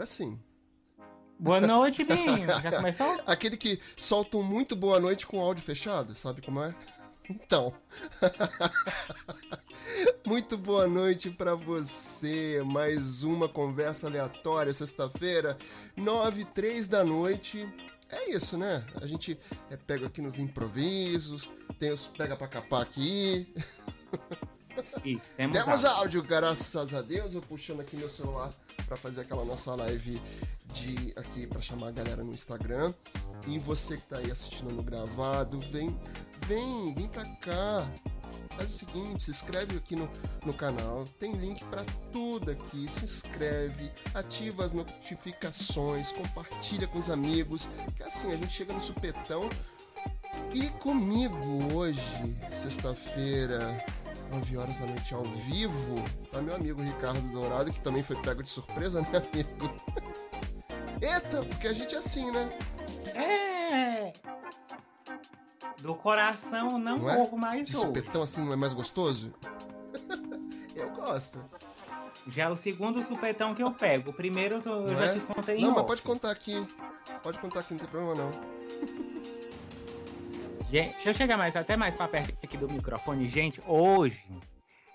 Agora sim. Boa noite, Binho. Já começou? Aquele que solta um muito boa noite com o áudio fechado, sabe como é? Então. muito boa noite para você. Mais uma conversa aleatória, sexta-feira, nove três da noite. É isso, né? A gente é, pega aqui nos improvisos, tem os pega pra capar aqui. Isso, temos, Temos áudio, graças a Deus. Eu puxando aqui meu celular para fazer aquela nossa live de aqui para chamar a galera no Instagram. E você que tá aí assistindo no gravado, vem, vem, vem pra cá. Faz o seguinte, se inscreve aqui no, no canal, tem link para tudo aqui. Se inscreve, ativa as notificações, compartilha com os amigos, que assim a gente chega no supetão. E comigo hoje, sexta-feira, 9 horas da noite ao vivo, tá meu amigo Ricardo Dourado, que também foi pego de surpresa, né, amigo? Eita, porque a gente é assim, né? É. Do coração não, Não é? morro mais De hoje. supetão assim não é mais gostoso? eu gosto. Já é o segundo supetão que eu pego. O primeiro eu, tô- eu já é? te contei em Não, mas off. pode contar aqui. Pode contar aqui, não tem problema não. Gente, deixa eu chegar mais, até mais pra perto aqui do microfone. Gente, hoje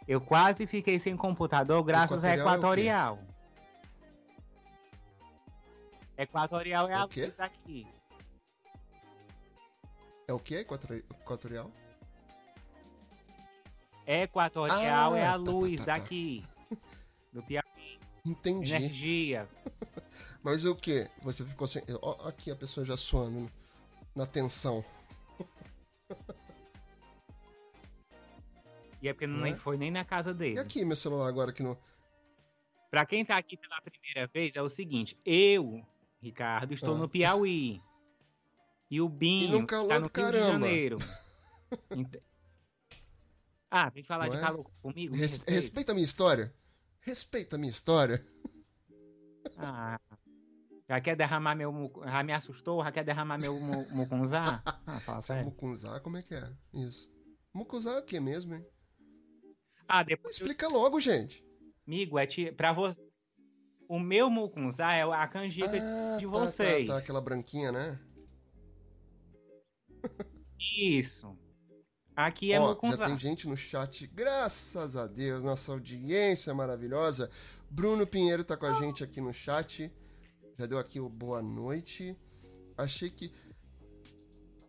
eu quase fiquei sem computador graças a Equatorial Equatorial. Equatorial é a O quê? luz aqui. É o que? Equatori- Equatorial? Equatorial Ah, é a tá, tá, luz tá, tá. daqui. Do Piauí. Entendi. Energia. Mas o que? Você ficou sem. Aqui a pessoa já suando na tensão. E é porque não Não nem é? foi nem na casa E dele. aqui meu celular agora que não. Pra quem tá aqui pela primeira vez, é o seguinte: eu, Ricardo, estou Ah. no Piauí. E o Binho calor está no Rio de. Janeiro. Ent- Ah, vem falar Não de é? calor comigo? Res- respeita. Respeita a minha história. Respeita a minha história. Ah, já quer derramar meu. Já me assustou? Já quer derramar meu mu- mucunzá? Ah, fala sério. Mucunzá, como é que é? Isso. Mucunzá é o que mesmo, hein? Ah, depois, Explica logo, gente. amigo, é ti... pra você. O meu mucunzá é a canjica Ah, de tá, vocês. Tá, tá, aquela branquinha, né? Isso. Aqui é Ó, já mucunzá. tem gente no chat. Graças a Deus, nossa audiência maravilhosa. Bruno Pinheiro tá com a gente aqui no chat. Já deu aqui o boa noite. Achei que.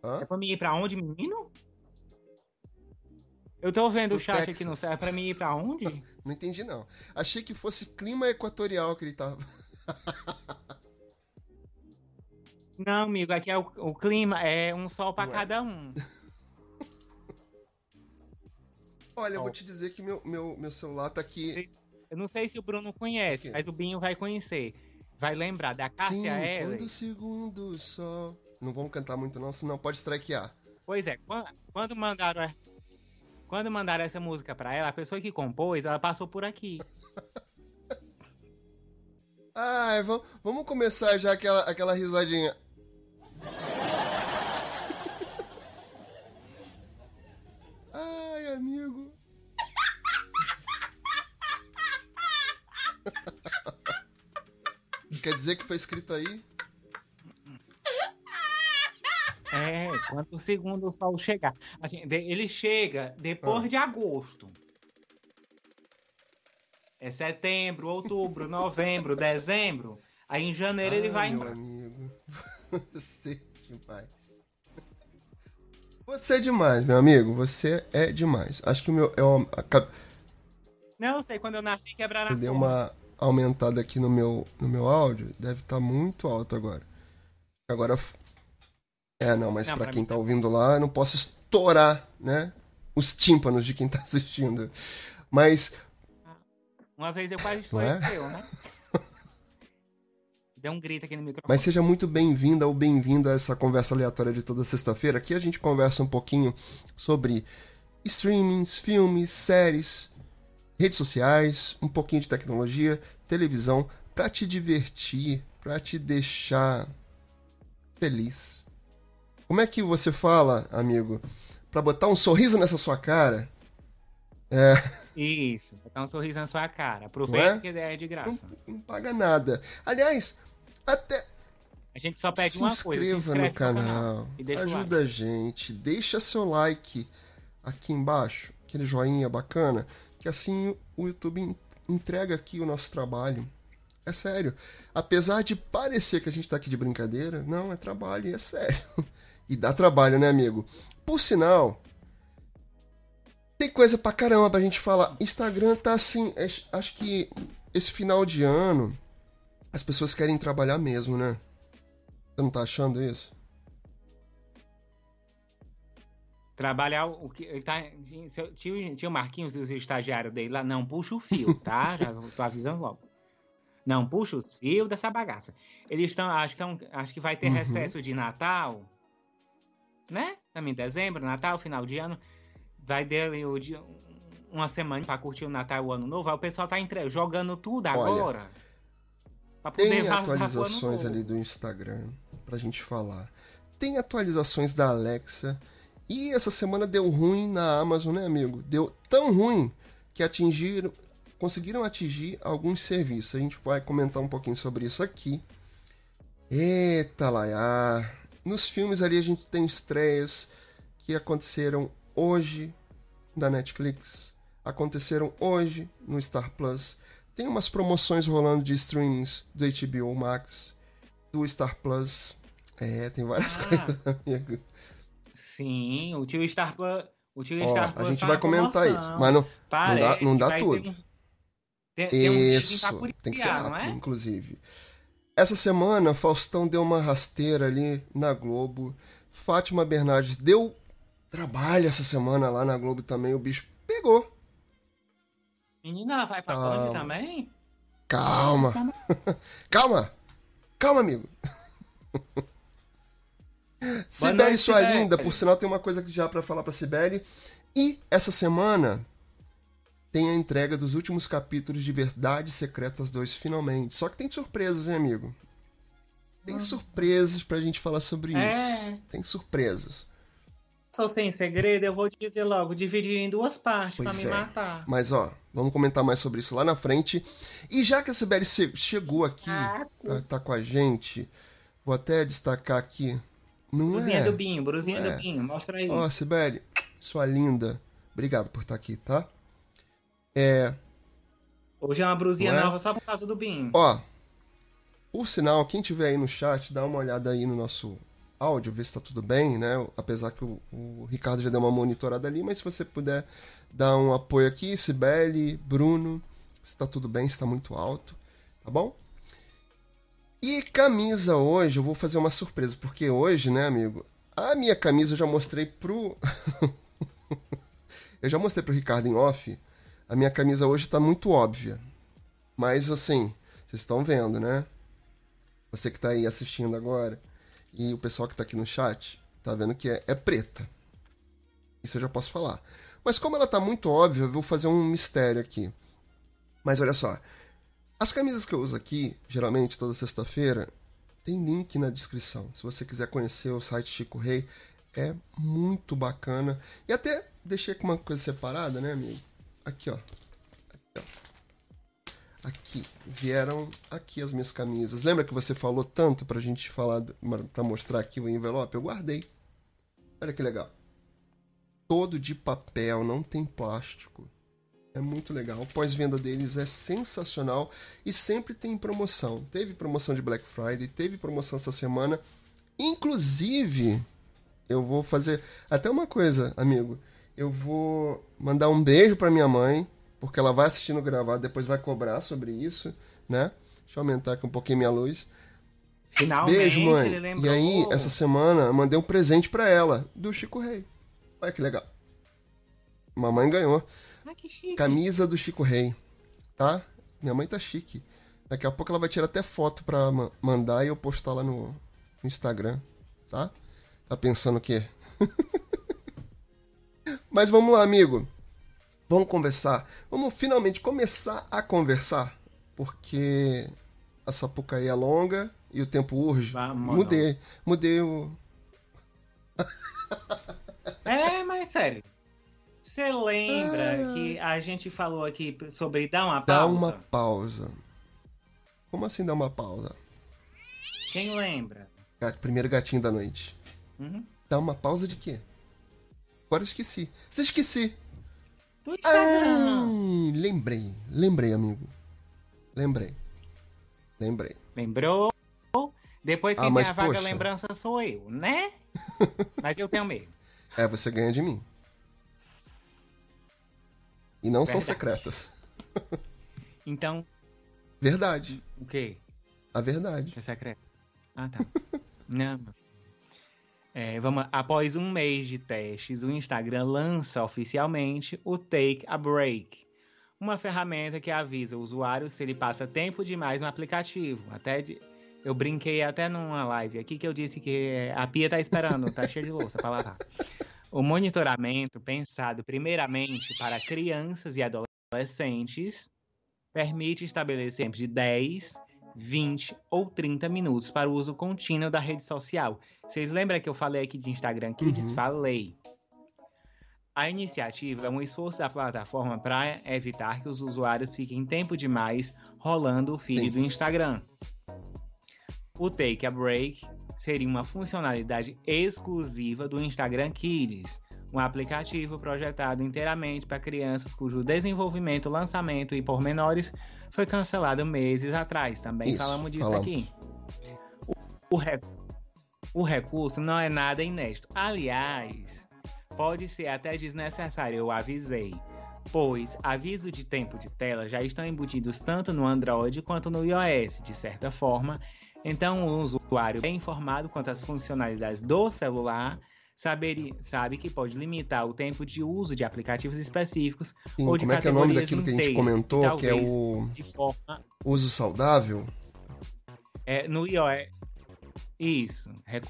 Hã? É pra mim ir pra onde, menino? Eu tô vendo o chat aqui Texas. no céu. É pra mim ir pra onde? Não entendi, não. Achei que fosse clima equatorial que ele tava. Não, amigo, aqui é o, o clima, é um sol pra Não é? cada um. Olha, eu vou te dizer que meu, meu, meu celular tá aqui. Eu não sei se o Bruno conhece, mas o Binho vai conhecer. Vai lembrar da Sim, Cássia Eller. quando o segundo sol. Não vamos cantar muito, não, senão pode strikear. Pois é, quan- quando mandaram quando mandaram essa música pra ela, a pessoa que compôs, ela passou por aqui. Ai, vamos, vamos começar já aquela, aquela risadinha. Ai, amigo. Quer dizer que foi escrito aí? É, quando o segundo sol chegar. Assim, ele chega depois Ah. de agosto. É setembro, outubro, novembro, dezembro. Aí em janeiro ele Ai, vai meu amigo. Você é demais. Você é demais, meu amigo. Você é demais. Acho que o meu. Eu, aca- Não, sei, quando eu nasci quebraram eu a dei porta. uma aumentada aqui no meu, no meu áudio. Deve estar muito alto agora. Agora. É, não, mas pra quem mim tá ouvindo lá, eu não posso estourar, né? Os tímpanos de quem tá assistindo. Mas. Uma vez eu quase é? foi eu, né? Deu um grito aqui no microfone. Mas seja muito bem-vinda ou bem-vindo a essa conversa aleatória de toda sexta-feira. Aqui a gente conversa um pouquinho sobre streamings, filmes, séries, redes sociais, um pouquinho de tecnologia, televisão, pra te divertir, pra te deixar feliz. Como é que você fala, amigo? Pra botar um sorriso nessa sua cara? É. Isso, botar um sorriso na sua cara. Aproveita é? que é de graça. Não, não, paga nada. Aliás, até. A gente só pede se uma inscreva coisa. Se inscreve no canal. canal ajuda a gente. Deixa seu like aqui embaixo. Aquele joinha bacana. Que assim o YouTube entrega aqui o nosso trabalho. É sério. Apesar de parecer que a gente tá aqui de brincadeira, não, é trabalho e é sério. E dá trabalho, né, amigo? Por sinal, tem coisa pra caramba pra gente falar. Instagram tá assim. Acho que esse final de ano as pessoas querem trabalhar mesmo, né? Você não tá achando isso? Trabalhar o que. Tá, tinha, tinha o Marquinhos e os estagiários dele lá. Não puxa o fio, tá? Já tô avisando logo. Não puxa os fios dessa bagaça. Eles estão. Acho, que acho que vai ter uhum. recesso de Natal. Né? Também dezembro, Natal, final de ano vai dele o dia, uma semana para curtir o Natal e o Ano Novo. Aí o pessoal tá entre... jogando tudo Olha, agora. Pra poder tem atualizações ali do Instagram pra gente falar. Tem atualizações da Alexa. E essa semana deu ruim na Amazon, né, amigo? Deu tão ruim que atingiram, conseguiram atingir alguns serviços. A gente vai comentar um pouquinho sobre isso aqui. Eita, lá, Nos filmes ali a gente tem estreias que aconteceram hoje da Netflix, aconteceram hoje no Star Plus. Tem umas promoções rolando de streamings do HBO Max, do Star Plus. É, tem várias ah, coisas, amigo. Sim, o tio Star Plus. O tio Ó, Star Plus a gente tá vai comentar isso, mas não, não dá, não dá tudo. Tem, isso, um tem que ser rápido, é? inclusive. Essa semana, Faustão deu uma rasteira ali na Globo. Fátima Bernardes deu trabalho essa semana lá na Globo também, o bicho pegou. Menina, vai pra Calma. também? Calma. Calma. Calma, amigo. Sibeli, sua Sibeli. linda, por sinal tem uma coisa já para falar pra Sibeli. E essa semana tem a entrega dos últimos capítulos de Verdades Secretas 2 finalmente. Só que tem surpresas, hein, amigo? Tem hum. surpresas pra gente falar sobre é. isso. Tem surpresas sou sem segredo, eu vou te dizer logo, dividir em duas partes pois pra me é. matar. Mas ó, vamos comentar mais sobre isso lá na frente. E já que a Sibeli chegou aqui, ah, tá com a gente, vou até destacar aqui. Não brusinha é, do Binho, brusinha do é. Binho, mostra aí. Ó, Sibeli, sua linda. Obrigado por estar aqui, tá? É. Hoje é uma brusinha é? nova só por causa do Binho. Ó, por sinal, quem tiver aí no chat, dá uma olhada aí no nosso áudio, ver se está tudo bem, né? Apesar que o, o, Ricardo já deu uma monitorada ali, mas se você puder dar um apoio aqui, Sibeli, Bruno, se está tudo bem, se está muito alto, tá bom? E camisa hoje, eu vou fazer uma surpresa, porque hoje, né, amigo, a minha camisa eu já mostrei pro. eu já mostrei pro Ricardo em off. A minha camisa hoje está muito óbvia. Mas assim, vocês estão vendo, né? Você que está aí assistindo agora e o pessoal que está aqui no chat tá vendo que é, é preta. Isso eu já posso falar. Mas como ela tá muito óbvia, eu vou fazer um mistério aqui. Mas olha só. As camisas que eu uso aqui, geralmente toda sexta-feira, tem link na descrição. Se você quiser conhecer o site Chico Rei, é muito bacana. E até deixei com uma coisa separada, né, amigo? Aqui, ó. Aqui, ó aqui. Vieram aqui as minhas camisas. Lembra que você falou tanto pra gente falar, pra mostrar aqui o envelope? Eu guardei. Olha que legal. Todo de papel, não tem plástico. É muito legal. O pós-venda deles é sensacional e sempre tem promoção. Teve promoção de Black Friday, teve promoção essa semana. Inclusive, eu vou fazer até uma coisa, amigo. Eu vou mandar um beijo para minha mãe, porque ela vai assistindo gravado, depois vai cobrar sobre isso, né? Deixa eu aumentar aqui um pouquinho minha luz. Finalmente, Beijo, mãe. E aí, essa semana, eu mandei um presente para ela, do Chico Rei. Olha que legal. Mamãe ganhou. Ah, que chique. Camisa do Chico Rei. Tá? Minha mãe tá chique. Daqui a pouco ela vai tirar até foto pra mandar e eu postar lá no, no Instagram. Tá? Tá pensando o quê? Mas vamos lá, amigo. Vamos conversar. Vamos finalmente começar a conversar. Porque a Sapucaí é longa e o tempo urge. Vamos mudei. Mudei o. é, mas sério. Você lembra Ah. que a gente falou aqui sobre dar uma Dá pausa? uma pausa. Como assim dar uma pausa? Quem lembra? Primeiro gatinho da noite. Uhum. Dá uma pausa de quê? Agora eu esqueci. Você esqueci. Do Instagram. Ai, lembrei. Lembrei, amigo. Lembrei. Lembrei. Lembrou? Depois Ah, quem mas, tem a vaga poxa. lembrança sou eu, né? mas eu tenho medo. É, você ganha de mim. E não são Verdade. secretas. Então, Verdade. o quê? A verdade. É secreto? Ah, tá. Não, meu filho. É, vamos, após um mês de testes, o Instagram lança oficialmente o Take a Break, uma ferramenta que avisa o usuário se ele passa tempo demais no aplicativo. Até de- eu brinquei até numa live aqui que eu disse que a pia tá esperando, tá cheia de louça pra lavar. O monitoramento, pensado primeiramente para crianças e adolescentes, permite estabelecer de 10, 20 ou 30 minutos para o uso contínuo da rede social. Vocês lembram que eu falei aqui de Instagram Kids? Uhum. Falei. A iniciativa é um esforço da plataforma para evitar que os usuários fiquem tempo demais rolando o feed Sim. do Instagram. O Take a Break seria uma funcionalidade exclusiva do Instagram Kids, um aplicativo projetado inteiramente para crianças cujo desenvolvimento, lançamento e pormenores foi cancelado meses atrás. Também Isso, falamos disso falamos. aqui. O, o re- o recurso não é nada inédito. Aliás, pode ser até desnecessário, eu avisei. Pois aviso de tempo de tela já estão embutidos tanto no Android quanto no iOS, de certa forma. Então, o usuário bem informado quanto às funcionalidades do celular saberia, sabe que pode limitar o tempo de uso de aplicativos específicos Sim, Ou de como é que é o nome daquilo que a gente comentou, que é o de forma uso saudável? É, no iOS. Isso.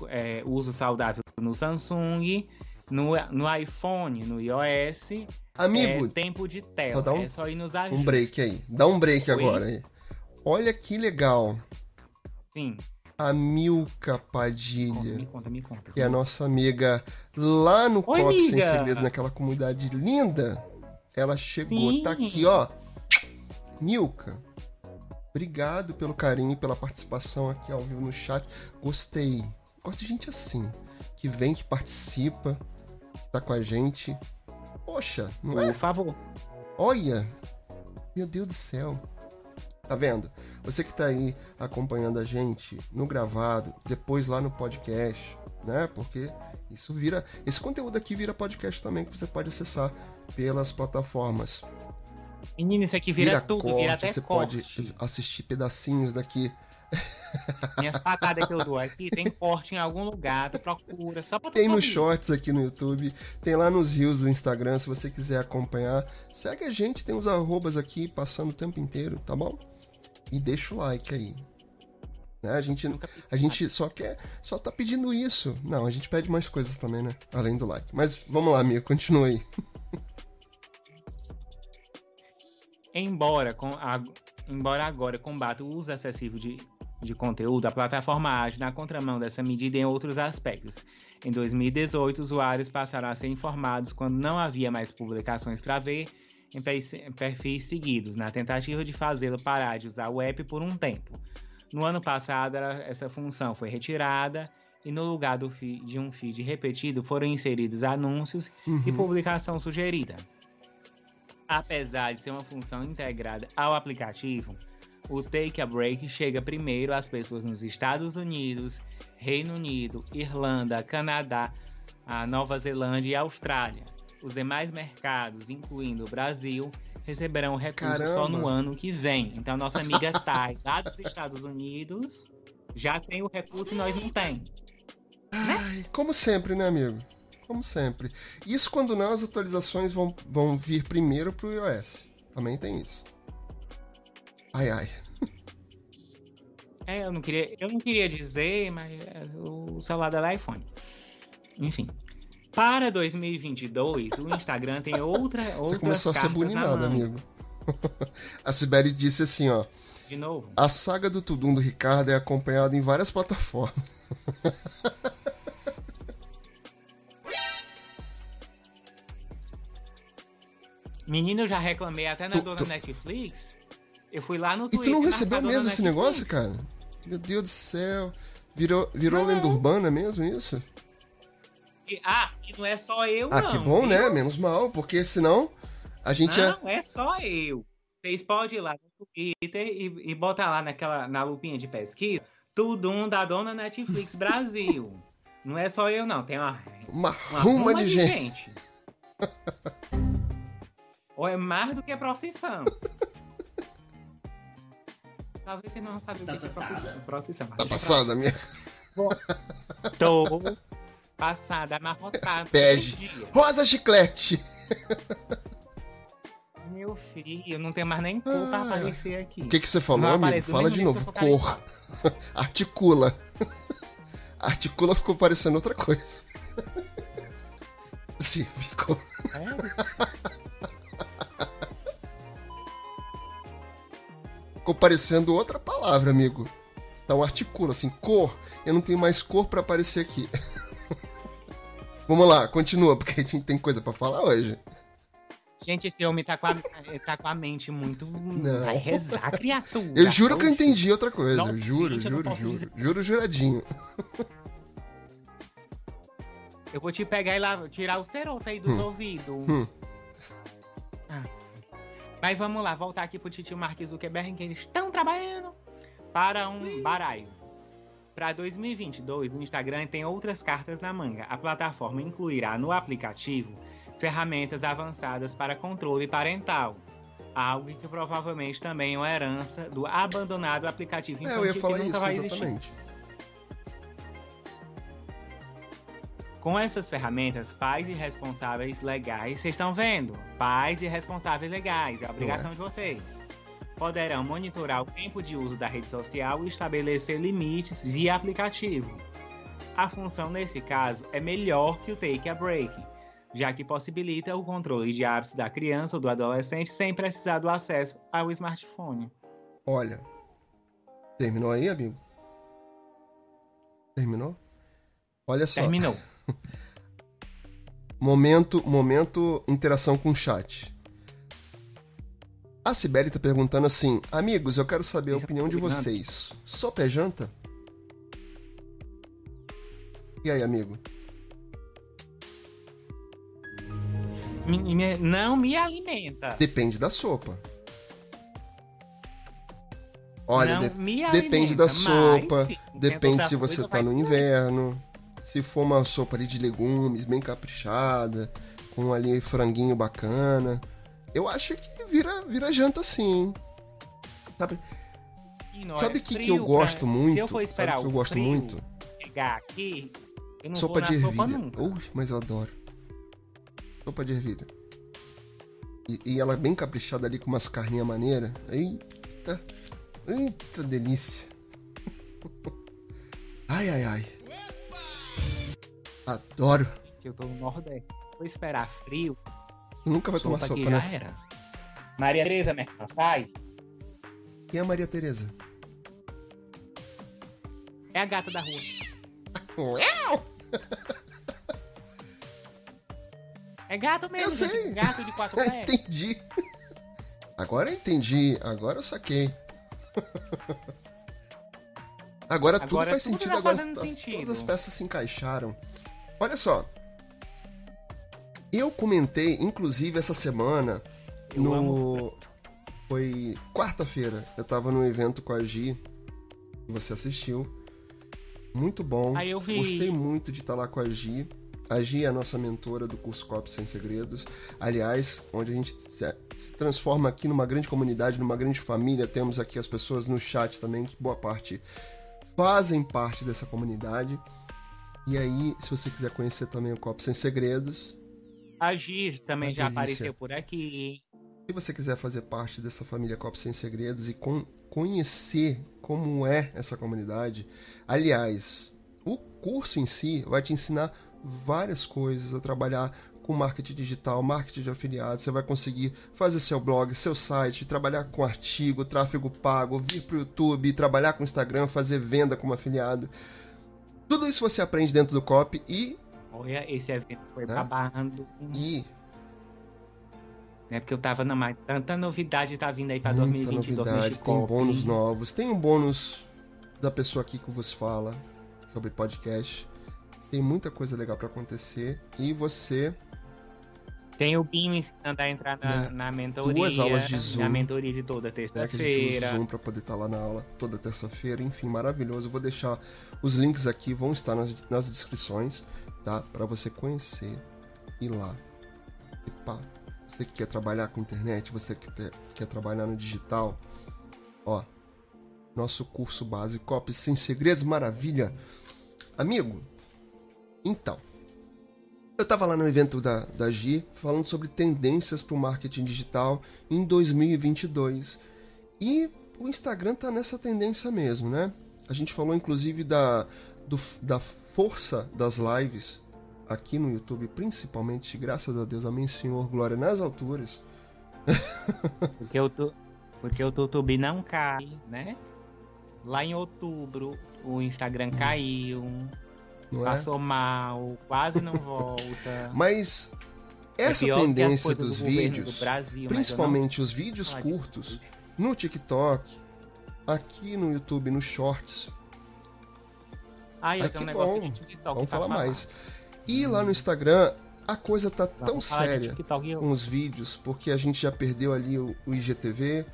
É, uso saudável no Samsung, no, no iPhone, no iOS. Amigo, é, tempo de tela. dar um- é só ir nos um ajustes. break aí. Dá um break Oi? agora aí. Olha que legal. Sim. A Milka Conta, Padilha, me conta, me conta. que é a nossa amiga lá no Oi, Copo Sem amiga. Segredos, naquela comunidade linda. Ela chegou, Sim. tá aqui, ó. Milka, obrigado pelo carinho e pela participação aqui ao vivo no chat. Gostei. Gosto de gente assim, que vem, que participa, que tá com a gente. Poxa, não é? Por favor. Olha! Meu Deus do céu. Tá vendo? Você que tá aí acompanhando a gente no gravado, depois lá no podcast, né? Porque isso vira. Esse conteúdo aqui vira podcast também que você pode acessar pelas plataformas. Menina, isso aqui vira, tudo, corte, vira até você corte. pode assistir pedacinhos daqui. Minhas patadas que eu dou aqui tem corte em algum lugar, tu procura, só pra tu Tem nos shorts aqui no YouTube, tem lá nos rios do Instagram, se você quiser acompanhar. Segue a gente, tem os arrobas aqui passando o tempo inteiro, tá bom? E deixa o like aí. Né? A gente, a gente só quer, só tá pedindo isso. Não, a gente pede mais coisas também, né? Além do like. Mas vamos lá, amigo, continue aí. Embora, com a- embora agora combata o uso excessivo de, de conteúdo, a plataforma age na contramão dessa medida em outros aspectos. Em 2018, usuários passaram a ser informados quando não havia mais publicações para ver em perfis- seguidos, na tentativa de fazê-lo parar de usar o app por um tempo. No ano passado, essa função foi retirada e no lugar feed- de um feed repetido foram inseridos anúncios e Uhum. publicação sugerida. Apesar de ser uma função integrada ao aplicativo, o Take a Break chega primeiro às pessoas nos Estados Unidos, Reino Unido, Irlanda, Canadá, a Nova Zelândia e Austrália. Os demais mercados, incluindo o Brasil, receberão o recurso só no ano que vem. Então, nossa amiga Thay, lá dos Estados Unidos, já tem o recurso e nós não tem. Ai, como sempre, né, amigo? Como sempre. Isso quando não, as atualizações vão, vão vir primeiro pro iOS. Também tem isso. Ai, ai. É, eu não queria, eu não queria dizer, mas é, o celular dela é iPhone. Enfim. Para 2022, o Instagram tem outra Você começou a ser bulinado, amigo. a Sibeli disse assim, ó. De novo. A saga do Tudum do Ricardo é acompanhada em várias plataformas. Menino, eu já reclamei até na Tu- dona tu- Netflix. Eu fui lá no E Twitter. tu não recebeu mesmo esse Netflix. negócio, cara? Meu Deus do céu. Virou, virou Não. lenda urbana mesmo isso? E- ah, e não é só eu, Ah, não. que bom, viu? né? Menos mal, porque senão a gente. Não, é só eu. Vocês podem ir lá no Twitter e, e botar lá naquela, na lupinha de pesquisa tudo um da dona Netflix Brasil. não é só eu, não. Tem uma, Uma uma ruma de gente. Ou é mais do que procissão. Talvez você não sabe o Tá que é passada. procissão. procissão. Tá passada, minha. Tô passada, amarrotada. Bege. dia. Rosa Chiclete! Meu filho, eu não tenho mais nem cor pra Ah. aparecer aqui. O que, que você falou, Não amigo? Fala de novo. Cor. Articula. Articula ficou parecendo outra coisa. Sim, ficou. É, Ficou parecendo outra palavra, amigo. Então articula, assim, cor. Eu não tenho mais cor pra aparecer aqui. Vamos lá, continua, porque a gente tem coisa pra falar hoje. Gente, esse homem tá com a, tá com a mente muito. Vai rezar, criatura. Eu juro que eu entendi outra coisa. Nossa, eu juro, gente, eu não juro, posso juro. dizer. Juro juradinho. Eu vou te pegar e lá, tirar o ceroto aí dos Hum. ouvidos. Hum. Ah. Mas vamos lá, voltar aqui pro Titio Mark Zuckerberg, que eles estão trabalhando para um baralho. Para 2022, o Instagram tem outras cartas na manga. A plataforma incluirá no aplicativo ferramentas avançadas para controle parental. Algo que provavelmente também é uma herança do abandonado aplicativo É, infantil eu ia que falar nunca isso, vai existir. exatamente. Com essas ferramentas, pais e responsáveis legais, vocês estão vendo? Pais e responsáveis legais, é a obrigação de vocês. Poderão monitorar o tempo de uso da rede social e estabelecer limites via aplicativo. A função nesse caso é melhor que o Take a Break, já que possibilita o controle de hábitos da criança ou do adolescente sem precisar do acesso ao smartphone. Olha. Terminou aí, amigo? Terminou? Olha só. Terminou. Momento, momento interação com o chat. A Sibeli tá perguntando assim: Amigos, eu quero saber a opinião de vocês. Sopa é janta? E aí, amigo? Me- me- não me alimenta. Depende da sopa. Olha, não de- me depende alimenta, da mas, sopa, depende se você coisa, tá vai no inverno. Se for uma sopa ali de legumes, bem caprichada, com ali franguinho bacana. Eu acho que vira, vira janta sim, hein? Sabe, não é sabe o que, que frio eu gosto pra- muito? Se eu for esperar sabe o que eu gosto frio muito? chegar aqui, eu não Sopa vou de na sopa ervilha. nunca. Ui, mas eu adoro. Sopa de ervilha. E, e ela bem caprichada ali com umas carninhas maneiras. Eita. Eita delícia. Ai, ai, ai. Adoro. Que eu tô no Nordeste. Vou esperar frio, nunca vai tomar sopa sopa, aqui já né? era. Maria Tereza, mercado, sai. Quem é a Maria Tereza? É a gata da rua. É gato mesmo, Eu sei. Gato de quatro pés. entendi. Agora eu entendi. Agora eu saquei. Agora, tudo Agora faz tudo sentido. tá Agora fazendo as- sentido. todas as peças se encaixaram. Olha só. Eu comentei, inclusive, essa semana Eu no. amo Foi quarta-feira. Eu tava num evento com a Gi. Você assistiu. Muito bom. Aí eu vi. Gostei muito de estar lá com a Gi. A Gi é a nossa mentora do curso Cop Sem Segredos. Aliás, onde a gente se transforma aqui numa grande comunidade, numa grande família. Temos aqui as pessoas no chat também, que boa parte fazem parte dessa comunidade. E aí, se você quiser conhecer também o Cop Sem Segredos, A Giz também Uma já delícia. apareceu por aqui. Se você quiser fazer parte dessa família Copo Sem Segredos e con- conhecer como é essa comunidade, aliás, o curso em si vai te ensinar várias coisas a trabalhar com marketing digital, marketing de afiliados. Você vai conseguir fazer seu blog, seu site, trabalhar com artigo, tráfego pago, vir para o YouTube, trabalhar com Instagram, fazer venda como afiliado. Tudo isso você aprende dentro do COP e Olha, esse evento foi Né? babando. E Né? Porque eu tava na mais. Tanta novidade tá vindo aí pra Muita 2022 novidade, tem bônus novos. Tem um bônus da pessoa aqui que vos fala sobre podcast. Tem muita coisa legal pra acontecer. E você Tem o Binho ensinando a entrar na, Né? na mentoria. Duas aulas de Zoom. Na mentoria de toda terça-feira. Zoom para poder estar lá na aula toda terça-feira. Enfim, maravilhoso. Eu vou deixar os links aqui, vão estar nas, nas descrições, tá? Para você conhecer, ir lá. E pá, você que quer trabalhar com internet, você que te- quer trabalhar no digital, ó, nosso curso base Copy Sem Segredos, maravilha. Amigo, então, eu tava lá no evento da, da Gi falando sobre tendências para o marketing digital em 2022. E o Instagram tá nessa tendência mesmo, né? A gente falou inclusive da, do- da força das lives aqui no YouTube, principalmente, graças a Deus, amém, Senhor, glória nas alturas. Porque o, tu, porque o YouTube não cai, né? Lá em outubro, o Instagram caiu, Não é? passou mal, quase não volta. Mas É essa as tendência dos do vídeos, Brasil, eu não principalmente os vídeos curtos, no TikTok, aqui no YouTube, nos shorts, Ah, eu Ai, tenho um negócio bom. de TikTok vamos pra falar falar. mais. E lá no Instagram, a coisa tá tão Vamos de séria. TikTok, eu- com os vídeos, porque a gente já perdeu ali o, o IGTV,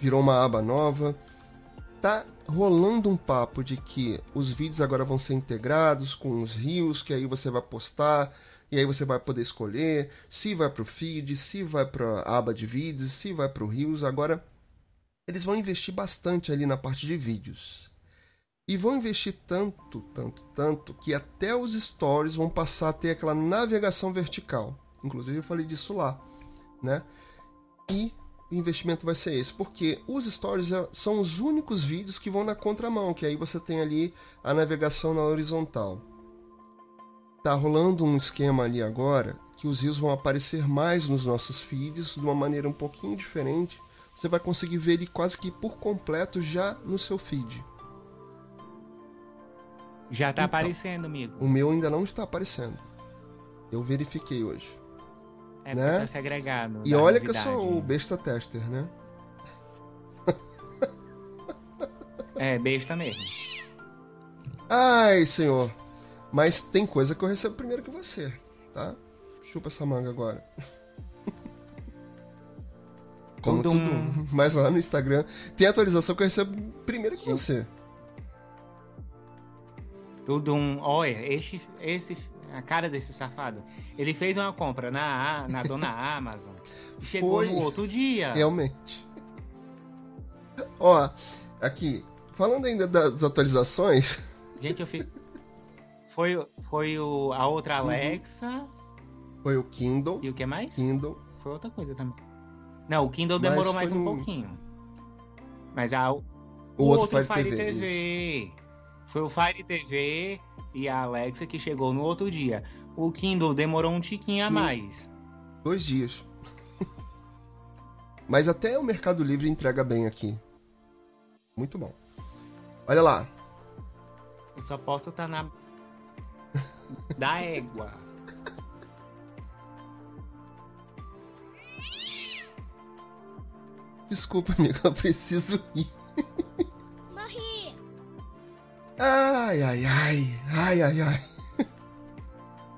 virou uma aba nova. Tá rolando um papo de que os vídeos agora vão ser integrados com os rios, que aí você vai postar, e aí você vai poder escolher se vai pro feed, se vai pra aba de vídeos, se vai pro rios. Agora, eles vão investir bastante ali na parte de vídeos. E vão investir tanto, tanto, tanto, que até os stories vão passar a ter aquela navegação vertical. Inclusive eu falei disso lá, né? E o investimento vai ser esse, porque os stories é- são os únicos vídeos que vão na contramão, que aí você tem ali a navegação na horizontal. Tá rolando um esquema ali agora que os rios vão aparecer mais nos nossos feeds de uma maneira um pouquinho diferente. Você vai conseguir ver ele quase que por completo já no seu feed. Já tá Então. aparecendo, amigo. O meu ainda não está aparecendo. Eu verifiquei hoje. É né? tá segregado. E olha que eu novidade. sou o besta tester, né? É, besta mesmo. Ai, senhor. Mas tem coisa que eu recebo primeiro que você, tá? Chupa essa manga agora. Como Tudum. tudo. Mas lá no Instagram tem atualização que eu recebo primeiro que você. Tudo um. Olha, esse, esse. A cara desse safado. Ele fez uma compra na, na dona Amazon. e Chegou Foi. no outro dia. Realmente. Ó, aqui, falando ainda das atualizações, Gente, eu fiz. Foi, foi o, a outra Uhum. Alexa. foi o Kindle. E o que mais? Kindle. Foi outra coisa também. Não, o Kindle demorou mais um pouquinho. Mas a, o, O, outro, Fire, TV. isso. TV. Foi o Fire TV e a Alexa que chegou no outro dia. O Kindle demorou um tiquinho a Hum. mais. Dois dias. Mas até o Mercado Livre entrega bem aqui. Muito bom. Olha lá. Eu só posso estar na. da égua. Desculpa, amigo, eu preciso ir. Ai, ai, ai. Ai, ai, ai.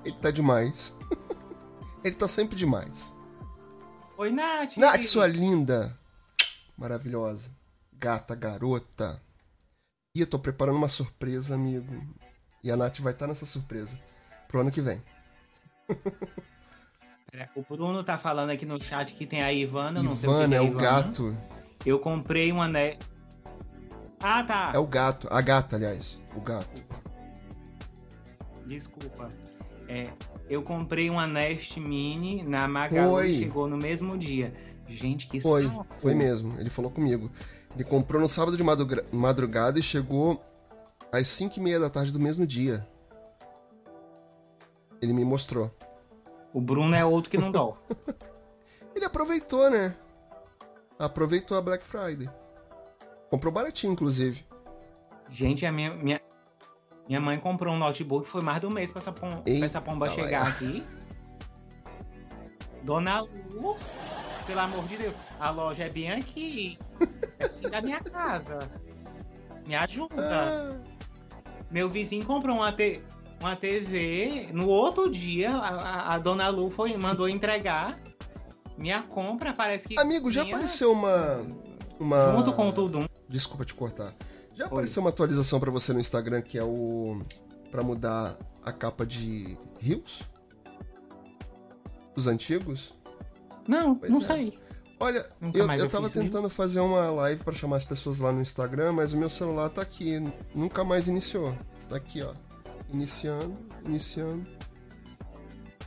Ele tá demais. Ele tá sempre demais. Oi, Nath. Nath, sua linda. Maravilhosa. Gata, garota. E eu tô preparando uma surpresa, amigo. E a Nath vai estar nessa surpresa. Pro ano que vem. O Bruno tá falando aqui no chat que tem a Ivana. não sei o que Ivana que é o Ivana. gato. Eu comprei uma né. Ah, tá. É o gato. A gata, aliás. O gato. Desculpa. É, eu comprei uma Nest Mini na Magalu Foi. e chegou no mesmo dia. Gente, que Foi, saco. foi mesmo. Ele falou comigo. Ele comprou no sábado de madruga- madrugada e chegou às 5 e meia da tarde do mesmo dia. Ele me mostrou. O Bruno é outro que não dá. Ele aproveitou, né? Aproveitou a Black Friday. Comprou baratinho, inclusive. Gente, a minha, minha, minha mãe comprou um notebook, foi mais de um mês pra essa, pom- pra essa pomba Eita, chegar lá. aqui. Dona Lu pelo amor de Deus. A loja é bem aqui. É assim da minha casa. Me ajuda. Ah, Meu vizinho comprou uma, te- uma TV. No outro dia, a, a- dona Lu foi, mandou entregar. Minha compra parece que. amigo, já apareceu uma. uma... Junto com tudo. Desculpa te cortar. Já apareceu uma atualização pra você no Instagram que é o. pra mudar a capa de Rios? Os antigos? Não, Pois não é. sei. Olha, Nunca eu, eu eu tava tentando fazer uma live pra chamar as pessoas lá no Instagram, mas o meu celular tá aqui. Nunca mais iniciou. Tá aqui, ó. Iniciando, iniciando.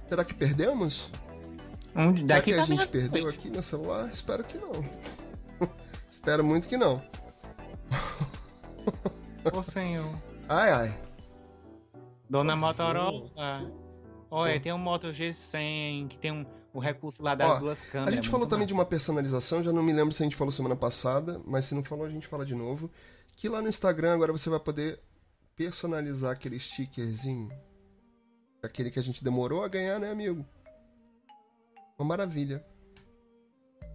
Será que perdemos? Onde, Será daqui que a gente perdeu frente. aqui meu celular? Espero que não. Espero muito que não. Ô, senhor. Ai, ai. Dona Por Motorola. Olha, tem um Moto G100 que tem um, o recurso lá das Ó, duas A câmeras. gente falou também massa. de uma personalização, já não me lembro se a gente falou semana passada, mas se não falou, a gente fala de novo. Que lá no Instagram agora você vai poder personalizar aquele stickerzinho. Aquele que a gente demorou a ganhar, né, amigo? Uma maravilha.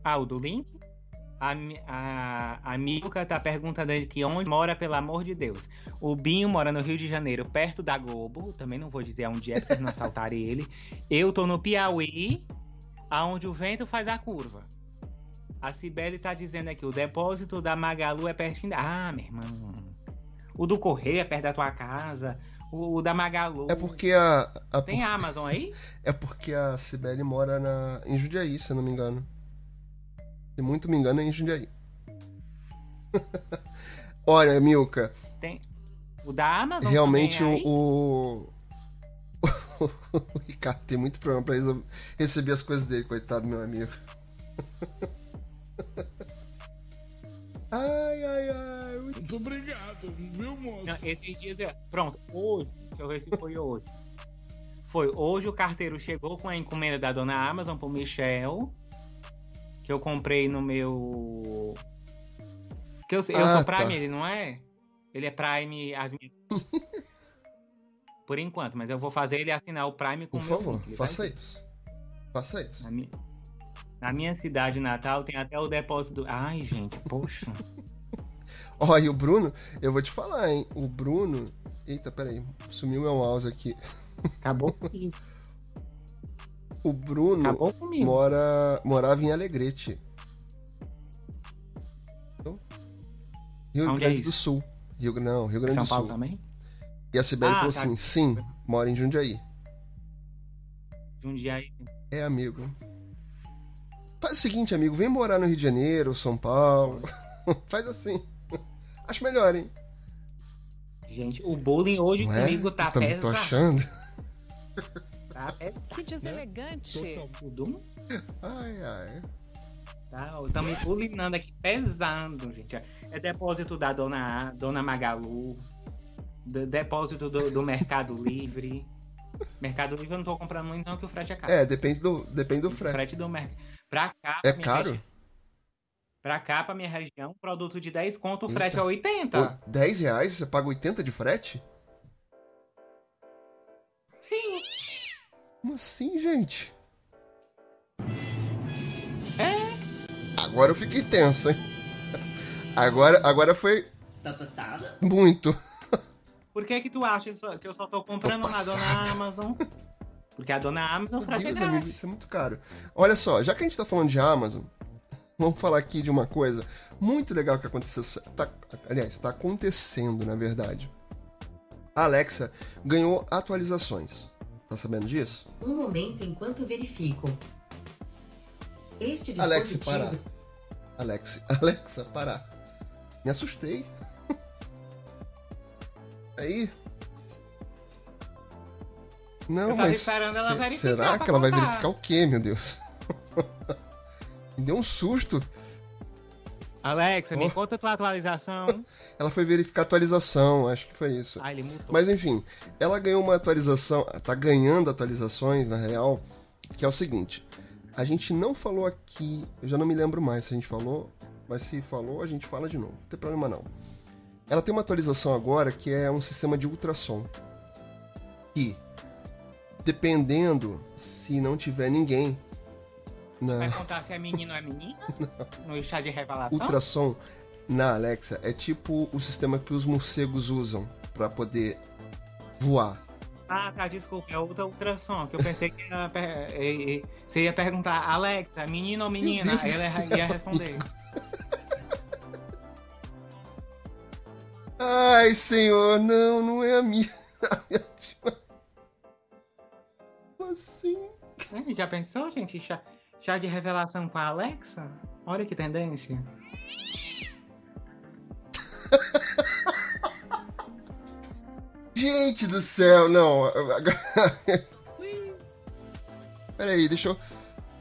Ah, o do link? A, a, a Milka tá perguntando aqui onde mora, pelo amor de Deus. O Binho mora no Rio de Janeiro, perto da Globo. Também não vou dizer onde é, pra vocês não assaltarem ele. Eu tô no Piauí, aonde o vento faz a curva. A Cibele tá dizendo aqui, o depósito da Magalu é pertinho da... Ah, meu irmão. O do Correio é perto da tua casa. O, o da Magalu... É porque a. a Tem Amazon aí? É porque a Cibele mora na, em Jundiaí, se eu não me engano. Se muito me engano, é em Jundiaí. Olha, Milka, Tem. O da Amazon realmente é o, o... o Ricardo tem muito problema pra receber as coisas dele, coitado, meu amigo. Ai, ai, ai. Muito obrigado, viu, moço? Não, esses dias. eu- Pronto, hoje. Deixa eu ver se foi hoje. Foi hoje o carteiro chegou com a encomenda da dona Amazon pro Michel. Que eu comprei no meu. Que eu, eu Ah, sou Prime, tá. ele não é? Ele é Prime as minhas. Por enquanto, mas eu vou fazer ele assinar o Prime com Por favor, vai faça ter. isso. Faça isso. Na minha, na minha cidade natal tem até o depósito. Ai, gente, poxa. Ó, e o Bruno, eu vou te falar, hein? O Bruno. Eita, peraí. Sumiu meu mouse aqui. Acabou. O Bruno mora, morava em Alegrete. Rio Onde é Grande do isso? Sul. Rio, não, Rio Grande São do Paulo Sul. também? E a Sibeli Ah, falou tá. assim: sim, mora em Jundiaí. Jundiaí. É, amigo. Faz o seguinte, amigo, vem morar no Rio de Janeiro, São Paulo. Faz assim. Acho melhor, hein? Gente, o bullying hoje Não é? comigo tá Eu também tô pesado. achando. Tá. Que deselegante. Tudo Ai, ai. tá? Tá me bullyingando aqui pesado, gente. É depósito da dona, dona Magalu. de- depósito do, do Mercado Livre. Mercado Livre eu não tô comprando muito, não, que o frete é caro. É, depende do, depende do O frete. frete do mercado. Pra cá, É caro? regi- Pra cá, pra minha região, produto de 10 conto, o Eita. frete é 80. Ô, 10 reais? Você paga 80 de frete? Sim. Como assim, gente? É. Agora eu fiquei tenso, hein? Agora, agora foi Tá passada? muito. Por que que tu acha que eu só tô comprando Tô na dona passado. Amazon? Porque a dona Amazon Meu é Deus, grátis. amigo, isso é muito caro. Olha só, já que a gente tá falando de Amazon, vamos falar aqui de uma coisa muito legal que aconteceu. Tá, aliás, tá acontecendo, na verdade. A Alexa ganhou atualizações. Tá sabendo disso? Um momento enquanto verifico. Este Alex, dispositivo. parar. Alex, Alexa, parar. Me assustei. Aí. Não, Eu tava mas. esperando ela se- verificar será que ela vai verificar o quê, meu Deus? Me deu um susto. Alexa, me Oh. conta tua atualização. Ela foi verificar a atualização, acho que foi isso. Ah, ele mutou. Mas enfim, ela ganhou uma atualização, tá ganhando atualizações na real, que é o seguinte: a gente não falou aqui, eu já não me lembro mais se a gente falou, mas se falou, a gente fala de novo, não tem problema não. Ela tem uma atualização agora que é um sistema de ultrassom. Que, dependendo se não tiver ninguém Não. Vai contar se é menino ou é menina? No chá de revelação? Ultrassom na Alexa é tipo o sistema que os morcegos usam pra poder voar. Ah, tá, desculpa, é outra ultrassom, que eu pensei que era, você ia perguntar, Alexa, menino ou menina? Ela céu, ia responder. Ai, senhor, não, não é a minha. A minha Como assim? É, Já pensou, gente? Chá, chá de revelação com a Alexa? Olha que tendência. Gente do céu, não. Peraí, deixa eu.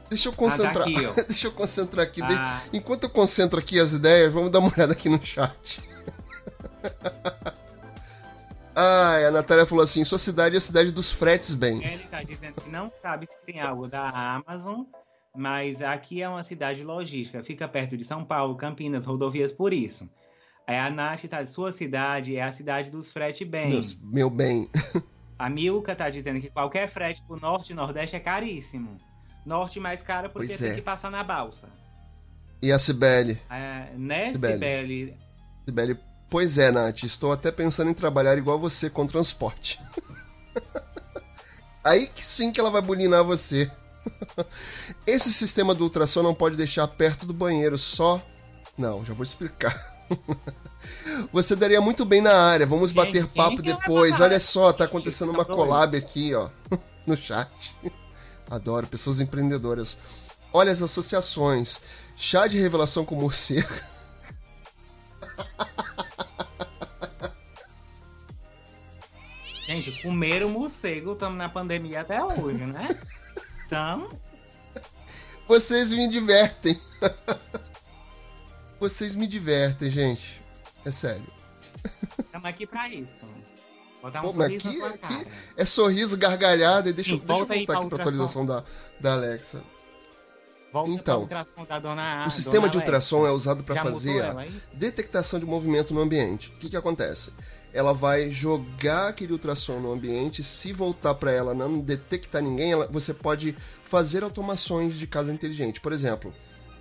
Deixa eu concentrar. aqui, ó. deixa eu concentrar aqui. Ah. Enquanto eu concentro aqui as ideias, vamos dar uma olhada aqui no chat. Ai, a Natália falou assim: sua cidade é a cidade dos fretes, bem. Ele tá dizendo que não sabe se tem algo da Amazon, mas aqui é uma cidade logística. Fica perto de São Paulo, Campinas, rodovias por isso. Aí a Nath tá, sua cidade é a cidade dos frete bem. Meus- meu bem. A Milka tá dizendo que qualquer frete pro norte e nordeste é caríssimo. Norte mais caro porque Pois tem é. que passar na balsa. E a Cibele? É, né, Sibeli. Sibeli? Sibeli, pois é, Nath, estou até pensando em trabalhar igual você com transporte. Aí que sim que ela vai bulinar você. Esse sistema do ultrassom não pode deixar perto do banheiro, só. Não, já vou explicar. Você daria muito bem na área, vamos Gente, bater papo depois. Olha só, tá acontecendo Tá uma collab aqui, ó, no chat. Adoro pessoas empreendedoras. Olha as associações. Chá de revelação com morcego. Gente, comer o morcego, estamos na pandemia até hoje, né? Então, Vocês me divertem. Vocês me divertem, gente. É sério. estamos aqui pra isso. Botar um Pô, sorriso aqui, sua aqui é sorriso, gargalhada. E deixa, Sim, eu- deixa eu voltar aqui pra atualização da, da Alexa. Volta então, dona o sistema de ultrassom é usado para fazer a detectação de movimento no ambiente. O que, que acontece? Ela vai jogar aquele ultrassom no ambiente. Se voltar para ela não detectar ninguém, ela- você pode fazer automações de casa inteligente. Por exemplo,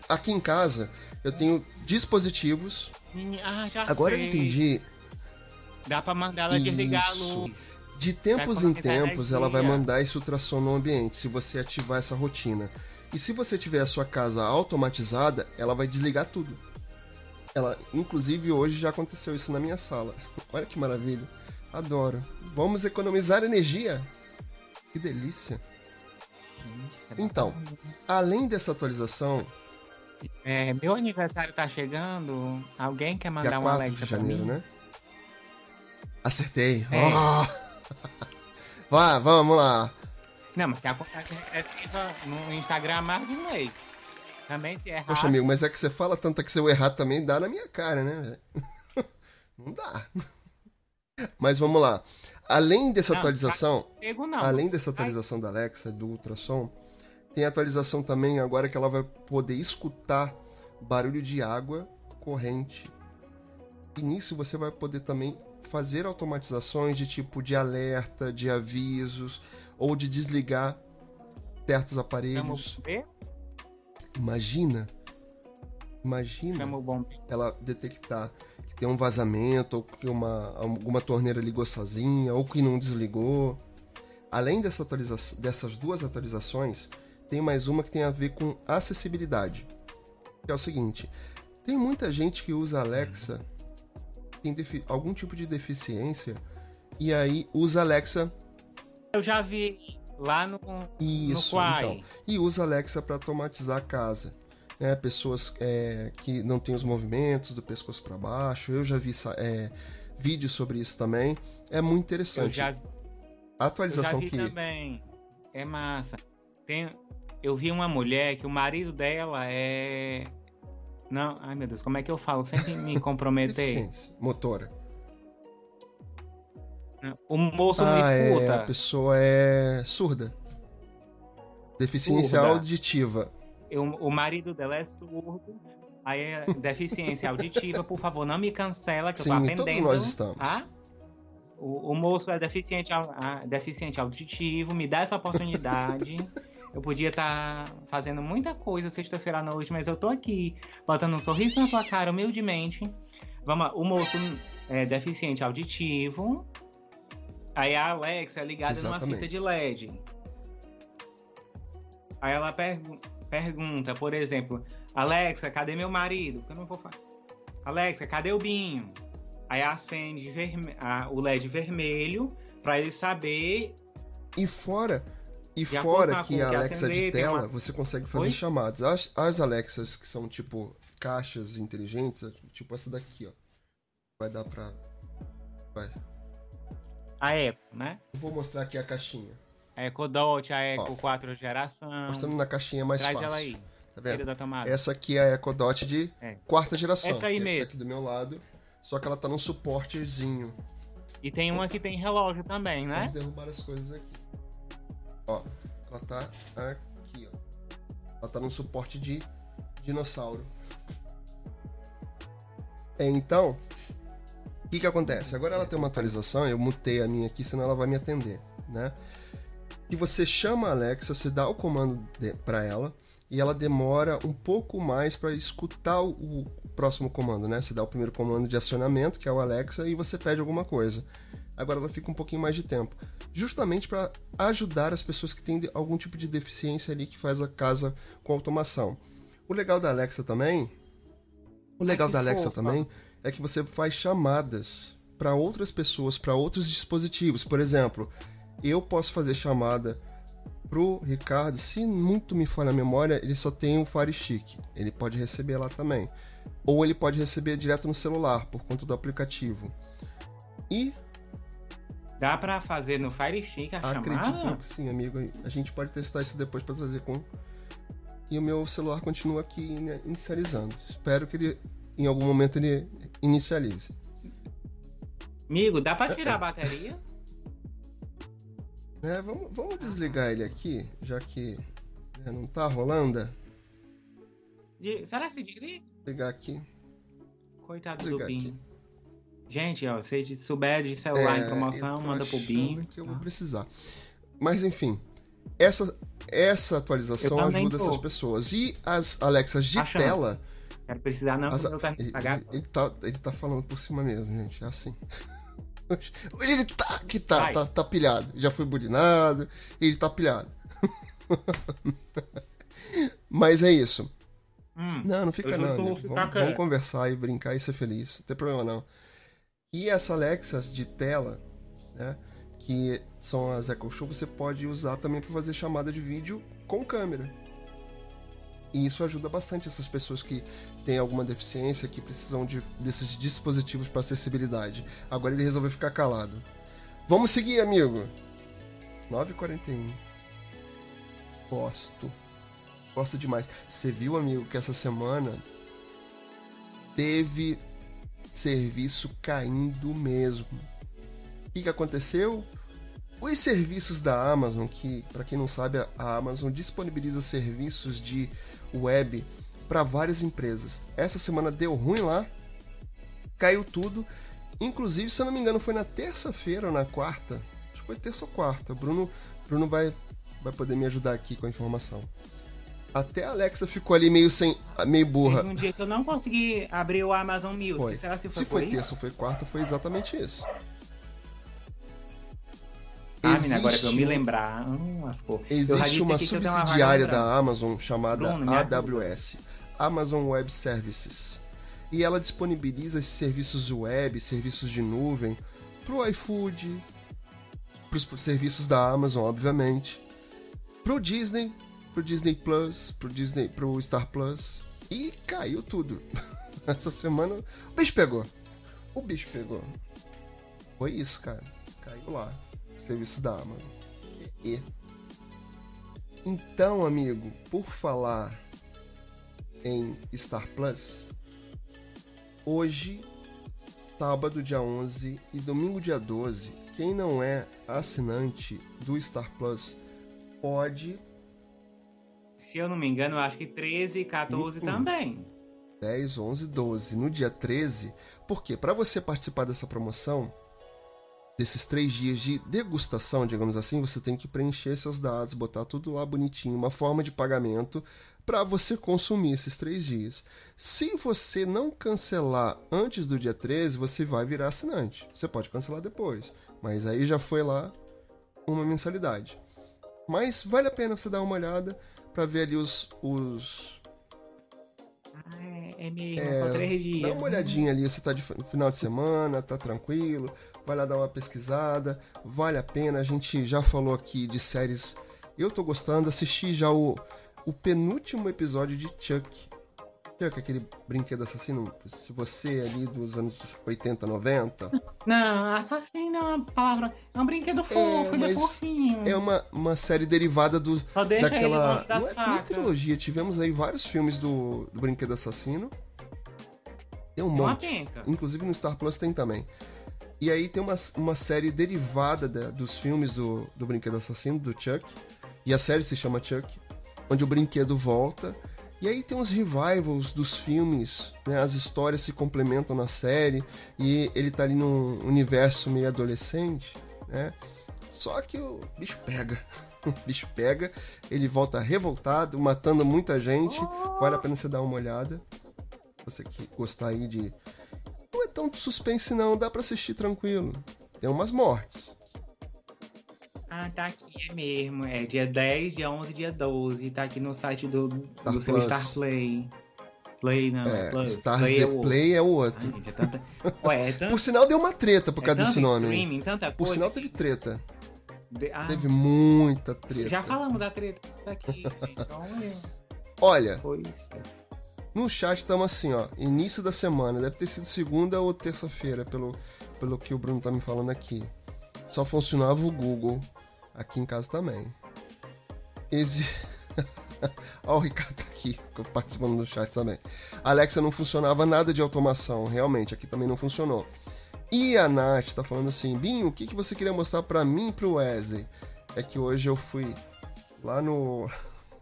aqui em casa eu tenho dispositivos. Ah, Agora eu sei. entendi. Dá pra mandar ela desligar a luz. De tempos em tempos, ela vai mandar esse ultrassom no ambiente, se você ativar essa rotina. E se você tiver a sua casa automatizada, ela vai desligar tudo. Ela, inclusive, hoje já aconteceu isso na minha sala. Olha que maravilha. Adoro. Vamos economizar energia. Que delícia. Nossa, Então. Além dessa atualização, É, meu aniversário tá chegando. Alguém quer dia mandar um 4 Alexa de janeiro, pra mim? né? Acertei. É. Oh! Vai, vamos lá. Não, mas tem a contagem regressiva no Instagram há mais de um mês. Também se errar. Poxa, amigo, mas é que você fala tanto que se eu errar também dá na minha cara, né? Não dá. Mas vamos lá. Além dessa Não, atualização, Pego não. além dessa atualização da Alexa, do ultrassom, tem a atualização também agora que ela vai poder escutar barulho de água corrente. E nisso você vai poder também fazer automatizações de tipo de alerta, de avisos ou de desligar certos aparelhos. o quê? Imagina. Imagina Chama o bombeiro. ela detectar que tem um vazamento, ou que uma, alguma torneira ligou sozinha, ou que não desligou. Além dessa atualiza- dessas duas atualizações, tem mais uma que tem a ver com acessibilidade. Que é o seguinte: tem muita gente que usa Alexa, tem algum tipo de deficiência, e aí usa Alexa Eu já vi lá no, isso, no então. E usa Alexa para automatizar a casa. Né? Pessoas é, que não têm os movimentos do pescoço para baixo. Eu já vi é, vídeos sobre isso também. É muito interessante. já, A eu já atualização vi que. também. É massa. Tem, eu vi uma mulher que o marido dela é. Não, ai meu Deus, como é que eu falo? Sempre me comprometer. Motora. O moço não Ah, é, a escuta. pessoa é surda. Deficiência Surda. auditiva. Eu- o marido dela é surdo. Aí é deficiência auditiva, por favor, não me cancela que eu tô Sim, atendendo. todos nós estamos. Tá? O, o moço é deficiente, ah, deficiente auditivo, me dá essa oportunidade. Eu podia estar fazendo muita coisa sexta-feira à noite, mas eu tô aqui, botando um sorriso na tua cara, humildemente. Vamos lá, o moço é deficiente auditivo. Aí a Alexa é ligada numa Exatamente. fita de LED. Aí ela pergu- pergunta, por exemplo, Alexa, cadê meu marido? Porque eu não vou falar. Alexa, cadê o Binho? Aí acende verme- o LED vermelho pra ele saber. E fora, e De fora que a que Alexa de acender, tem tela, uma- você consegue fazer Oi? chamadas. As, as Alexas que são tipo caixas inteligentes, tipo essa daqui, ó. Vai dar pra. Vai. A Apple, né? Eu vou mostrar aqui a caixinha. A Echo Dot, a Echo Ó. 4 geração. Mostrando na caixinha mais Traz fácil. ela aí. Tá vendo? Essa aqui é a Echo Dot de É. quarta geração. Essa aí é mesmo. aqui do meu lado. Só que ela tá num suportezinho. E tem uma que tem relógio também, né? Vamos derrubar as coisas aqui. Ó, ela tá aqui, ó. Ela tá num suporte de dinossauro. É, então, que que acontece? Agora ela tem uma atualização, eu mutei a minha aqui, senão ela vai me atender, né? E você chama a Alexa, você dá o comando para ela e ela demora um pouco mais para escutar o, próximo comando, né? Você dá o primeiro comando de acionamento, que é o Alexa, e você pede alguma coisa. Agora ela fica um pouquinho mais de tempo, justamente para ajudar as pessoas que têm algum tipo de deficiência ali que faz a casa com automação. O legal da Alexa também, o legal que da Alexa também é que você faz chamadas para outras pessoas, para outros dispositivos. Por exemplo, eu posso fazer chamada pro Ricardo, se muito me falha a memória, ele só tem o Fire Stick. Ele pode receber lá também. Ou ele pode receber direto no celular, por conta do aplicativo. E Dá pra fazer no Fire Stick a acredito chamada? que sim, amigo. A gente pode testar isso depois para trazer com. E o meu celular continua aqui inicializando. Espero que ele, em algum momento, ele inicialize. Amigo, dá pra tirar a bateria? Né, vamos, vamos desligar ele aqui, já que né, não tá rolando. De- Será que se desliga? Ligar aqui. Coitado Desligar do. Binho. Gente, ó, se souber de celular em É, promoção, eu tô manda pro Binho. que eu tá? vou precisar. Mas enfim, essa, essa atualização ajuda tô. essas pessoas. E as Alexas de Achando. tela. Quero precisar não, as- quero ele, pagar. ele- ele tá, ele tá falando por cima mesmo, gente. É assim. Ele tá que tá, tá, tá pilhado. Já foi bulinado, ele tá pilhado. Mas é isso. Hum, Não, não fica não. Vamos, vamos conversar e brincar e ser feliz. Não tem problema não. E essa Alexas de tela, né? Que são as Echo Show, você pode usar também para fazer chamada de vídeo com câmera. E isso ajuda bastante essas pessoas que têm alguma deficiência, que precisam de, desses dispositivos para acessibilidade. Agora ele resolveu ficar calado. Vamos seguir, amigo. 9h41. Gosto. Gosto demais. Você viu, amigo, que essa semana teve serviço caindo mesmo. O que, que aconteceu? Os serviços da Amazon, que para quem não sabe, a Amazon disponibiliza serviços de web para várias empresas. Essa semana deu ruim lá, caiu tudo. Inclusive, se eu não me engano, foi na terça-feira ou na quarta. Acho que foi terça ou quarta. Bruno, Bruno vai, vai poder me ajudar aqui com a informação. Até a Alexa ficou ali meio sem, meio burra. Teve um dia que eu não consegui abrir o Amazon Music. Foi. Será que foi Se foi terça ou foi quarta, foi exatamente isso. Ah, menina, agora que eu me Existe- lembrar. Hum, já Existe uma subsidiária da Amazon chamada Bruno. AWS, Amazon Web Services. E ela disponibiliza esses serviços web, serviços de nuvem, pro iFood, pros serviços da Amazon, obviamente, pro Disney, pro Disney Plus, pro Disney, pro Star Plus. E caiu tudo. Essa semana o bicho pegou. O bicho pegou. Foi isso, cara. Caiu lá. Serviços da Amazon. E. Então, amigo, por falar em Star Plus, hoje, sábado, dia 11 e domingo, dia 12, quem não é assinante do Star Plus pode Se eu não me engano, acho que 13 e 14 Hum, hum. também. 10, 11, 12. No dia 13, porque para você participar dessa promoção, desses três dias de degustação, digamos assim, você tem que preencher seus dados, botar tudo lá bonitinho, uma forma de pagamento para você consumir esses três dias. Se você não cancelar antes do dia 13, você vai virar assinante. Você pode cancelar depois, mas aí já foi lá uma mensalidade. Mas vale a pena você dar uma olhada para ver ali os, os Ah, é, é mesmo, só três dias. Dá uma olhadinha ali, você tá de fi- final de semana, tá tranquilo, vai lá dar uma pesquisada, vale a pena. A gente já falou aqui de séries. Eu tô gostando, assisti já o, o penúltimo episódio de Chuck. Chuck, aquele brinquedo assassino, se você é ali dos anos 80, 90, Não, assassino é uma palavra. É um brinquedo fofo, ele é fofinho. é uma, uma série derivada do, daquela. da Não é, é trilogia, tivemos aí vários filmes do, do Brinquedo Assassino. Tem um É uma monte. Inclusive no Star Plus tem também. E aí tem uma, uma série derivada da- dos filmes do, do Brinquedo Assassino, do Chuck. E a série se chama Chuck, onde o brinquedo volta. E aí tem uns revivals dos filmes, né? As histórias se complementam na série. E ele tá ali num universo meio adolescente, né? Só que o bicho pega. O bicho pega, ele volta revoltado, matando muita gente. Vale a pena você dar uma olhada. Você que gostar aí de. Não é tão suspense, não, dá pra assistir tranquilo. Tem umas mortes. Ah, tá aqui, é mesmo. É dia 10, dia 11, dia 12. Tá aqui no site do, Star do seu Plus. Star Play. Play não, é, É, Plus. Star Play Z é o outro. Play é o Ai, outro. gente, é tanta... Ué, é tanto, Por sinal, deu uma treta por é causa desse nome. tanta Por coisa. sinal, teve treta. De- Ah, Teve muita treta. já falamos da treta aqui, gente. Então, é, Olha, no chat estamos assim, ó. Início da semana. Deve ter sido segunda ou terça-feira, pelo, pelo que o Bruno tá me falando aqui. Só funcionava o Google. Aqui em casa também. Exi... Ó, o Ricardo tá aqui, participando do chat também. Alexa não funcionava nada de automação, realmente, aqui também não funcionou. E a Nath tá falando assim, Binho, o que, que você queria mostrar pra mim e pro Wesley? É que hoje eu fui lá no...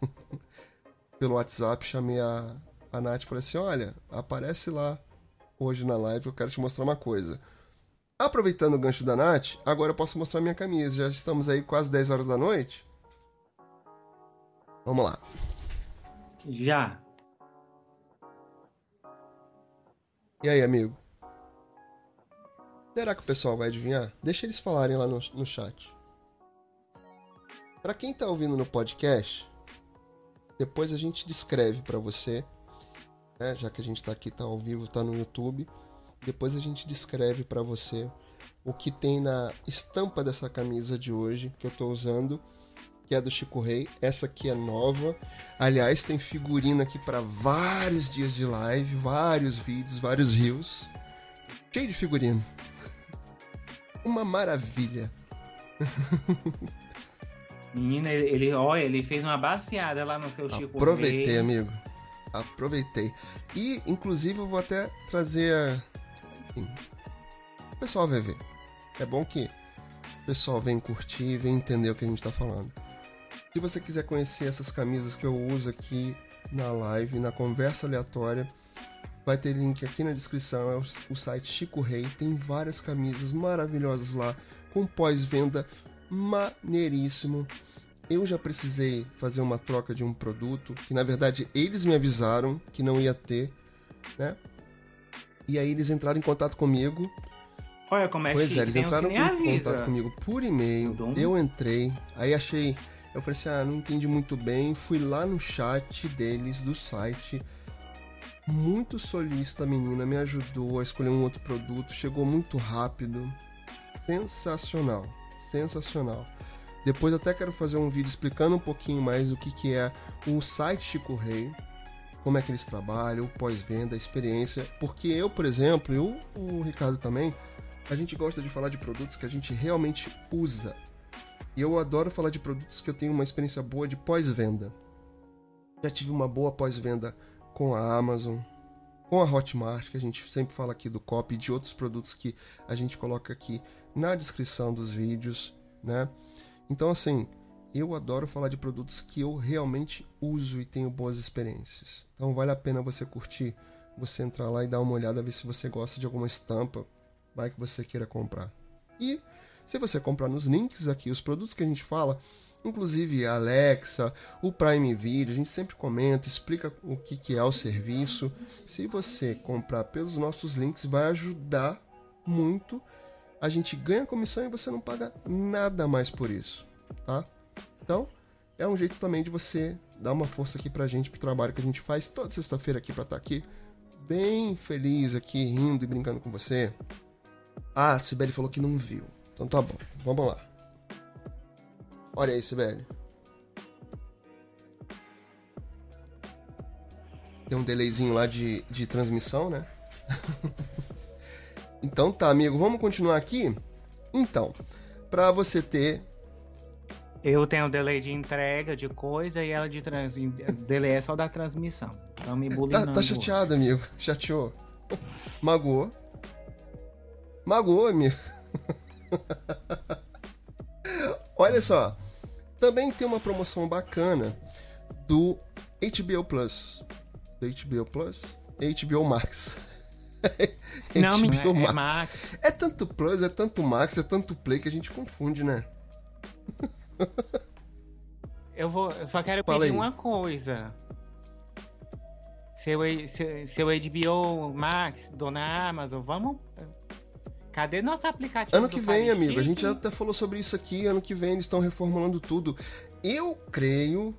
pelo WhatsApp, chamei a, a Nath e falei assim, olha, aparece lá hoje na live, eu quero te mostrar uma coisa. Aproveitando o gancho da Nath, agora eu posso mostrar minha camisa. Já estamos aí quase 10 horas da noite. Vamos lá. Já. E aí, amigo? Será que o pessoal vai adivinhar? Deixa eles falarem lá no, no chat. Pra quem tá ouvindo no podcast, depois a gente descreve pra você, né? Já que a gente tá aqui, tá ao vivo, tá no YouTube. Depois a gente descreve pra você o que tem na estampa dessa camisa de hoje que eu tô usando, que é do Chico Rei. Essa aqui é nova. Aliás, tem figurina aqui para vários dias de live, vários vídeos, vários rios. Cheio de figurino. Uma maravilha. Menina, ele, olha, ele fez uma baseada lá no seu Chico Aproveitei, Rei. amigo. Aproveitei. E, inclusive, eu vou até trazer o pessoal vai ver. É bom que o pessoal vem curtir, vem entender o que a gente tá falando. Se você quiser conhecer essas camisas que eu uso aqui na live, na conversa aleatória, vai ter link aqui na descrição. É o site Chico Rei. Tem várias camisas maravilhosas lá, com pós-venda maneiríssimo. Eu já precisei fazer uma troca de um produto que na verdade eles me avisaram que não ia ter, né? E aí eles entraram em contato comigo. Olha como é pois é, eles entraram em avisa. contato comigo por e-mail. Eu entrei, aí achei, eu falei assim: "Ah, não entendi muito bem". Fui lá no chat deles do site. Muito solista a menina, me ajudou a escolher um outro produto, chegou muito rápido. Sensacional, sensacional. Depois até quero fazer um vídeo explicando um pouquinho mais do que, que é o site Chico Rei, como é que eles trabalham, pós-venda, experiência. Porque eu, por exemplo, e o, Ricardo também, a gente gosta de falar de produtos que a gente realmente usa. E eu adoro falar de produtos que eu tenho uma experiência boa de pós-venda. Já tive uma boa pós-venda com a Amazon, com a Hotmart, que a gente sempre fala aqui do copy, de outros produtos que a gente coloca aqui na descrição dos vídeos, né? Então, assim, eu adoro falar de produtos que eu realmente uso e tenho boas experiências. Então, vale a pena você curtir, você entrar lá e dar uma olhada, ver se você gosta de alguma estampa, vai que você queira comprar. E Se você comprar nos links aqui os produtos que a gente fala, inclusive a Alexa, o Prime Video, a gente sempre comenta, explica o que, que é o serviço. Se você comprar pelos nossos links, vai ajudar muito. A gente ganha comissão e você não paga nada mais por isso, tá? Então, é um jeito também de você dar uma força aqui pra gente, pro trabalho que a gente faz toda sexta-feira aqui pra estar aqui, bem feliz aqui, rindo e brincando com você. Ah, a Sibeli falou que não viu. Então tá bom, vamos lá. Olha aí, Sibeli. Tem um delayzinho lá de, de transmissão, né? então tá, amigo, vamos continuar aqui? Então, pra você ter Eu tenho delay de entrega de coisa e ela de trans... delay é só da transmissão. Então me Tá, bulinando. tá chateado, amigo. Chateou. Magoou. Magoou, amigo. Olha só. Também tem uma promoção bacana do HBO Plus. Do HBO Plus? HBO Max. Não, HBO é, é Max. Max. É tanto Plus, é tanto Max, é tanto Play que a gente confunde, né? Eu vou, eu só quero Fala pedir aí. uma coisa. Seu, seu, seu HBO Max, dona Amazon, vamos. Cadê nosso aplicativo? Ano que vem, amigo. A gente já até falou sobre isso aqui. Ano que vem eles estão reformulando tudo. Eu creio,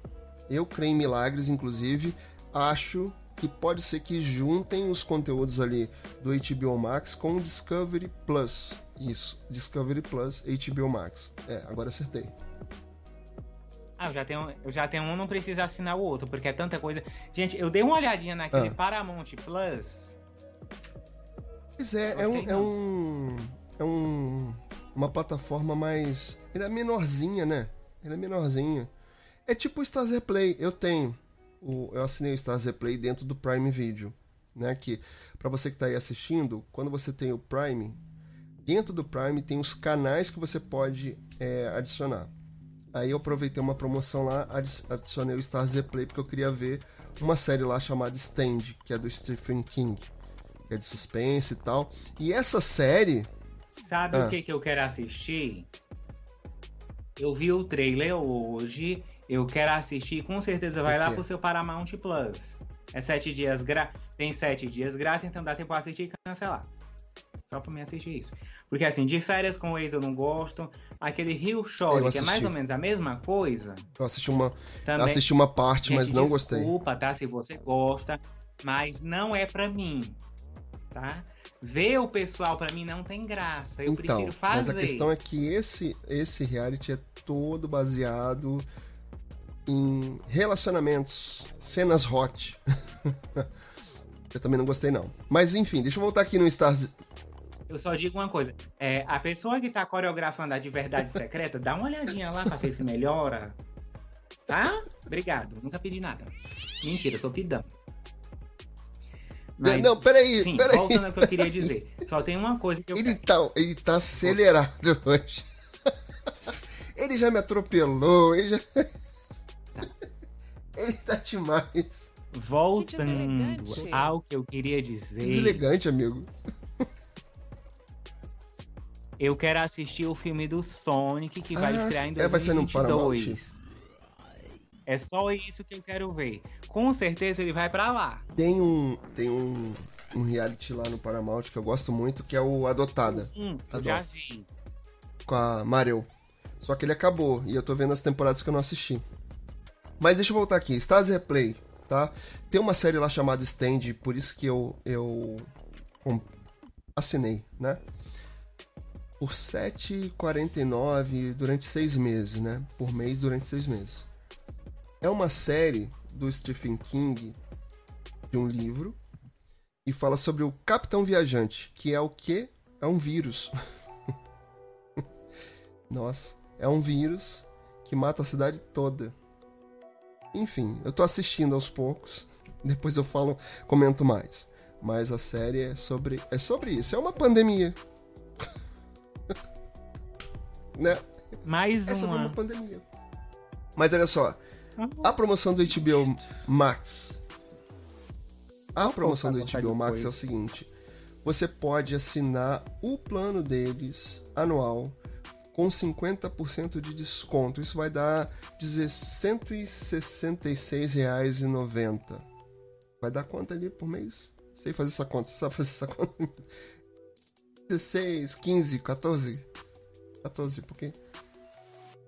eu creio em milagres, inclusive. Acho que pode ser que juntem os conteúdos ali do HBO Max com o Discovery Plus. Isso, Discovery Plus, HBO Max. É, agora acertei. Ah, eu já tenho, eu já tenho um, não precisa assinar o outro, porque é tanta coisa. Gente, eu dei uma olhadinha naquele Ah. Paramount Plus. Pois é, é um, é um. É um. Uma plataforma mais. Ele é menorzinha, né? Ele é menorzinho. É tipo o Stars Replay. Eu tenho. O, eu assinei o Stars Replay dentro do Prime Video. Né? Que, pra você que tá aí assistindo, quando você tem o Prime, dentro do Prime tem os canais que você pode é, adicionar. Aí eu aproveitei uma promoção lá, adi- adicionei o Stars Replay porque eu queria ver uma série lá chamada Stand, que é do Stephen King que é de suspense e tal. E essa série, Sabe Ah. o que, que eu quero assistir? Eu vi o trailer hoje. Eu quero assistir, com certeza vai lá pro seu Paramount Plus. É sete dias gra... Tem sete dias grátis, então dá tempo pra assistir e cancelar. Só pra mim assistir isso. Porque assim, de férias com o ex eu não gosto. Aquele Rio Shore, que é mais ou menos a mesma coisa. eu assisti uma, Também. assisti uma parte, Gente, mas não gostei. Desculpa, tá? Se você gosta, mas não é pra mim, tá? Ver o pessoal pra mim não tem graça. Eu então, prefiro fazer. mas a questão é que esse esse reality é todo baseado em relacionamentos, cenas hot. eu também não gostei não. Mas enfim, deixa eu voltar aqui no Stars. Eu só digo uma coisa. É, a pessoa que tá coreografando a de verdade secreta, dá uma olhadinha lá pra ver se melhora. Tá? Obrigado. Nunca pedi nada. Mentira, eu sou pidão. Mas, não, peraí, enfim, peraí. voltando ao que eu queria dizer. Só tem uma coisa que eu Ele quero. tá, ele tá acelerado hoje. ele já me atropelou, ele já. ele tá demais. Voltando deselegante. ao que eu queria Que dizer. deselegante, amigo. Eu quero assistir o filme do Sonic que vai Ah, estrear em é, vai ser no 2022. É só isso que eu quero ver. Com certeza ele vai pra lá. Tem um, tem um, um reality lá no Paramount que eu gosto muito, que é o Adotada, Hum, eu Adoro. já vi. com a Marel. Só que ele acabou e eu tô vendo as temporadas que eu não assisti. Mas deixa eu voltar aqui. Stars Replay, tá? Tem uma série lá chamada Stand, por isso que eu, eu com- assinei, né? Por R$ 7,49 durante seis meses, né? Por mês durante seis meses. É uma série do Stephen King, de um livro, e fala sobre o Capitão Viajante, que é o que? É um vírus. Nossa, é um vírus que mata a cidade toda. Enfim, eu tô assistindo aos poucos. Depois eu falo, comento mais. Mas a série é sobre, é sobre isso. É uma pandemia. Né? Mais É sobre uma uma. pandemia. Mas olha só, a promoção do HBO Max. A promoção do HBO Max é o seguinte: você pode assinar o plano deles anual com 50% de desconto. Isso vai dar R$ 166,90. Vai dar quanto ali por mês? Sei fazer essa conta. Você sabe fazer essa conta? 16, 15, 14? 14, por quê?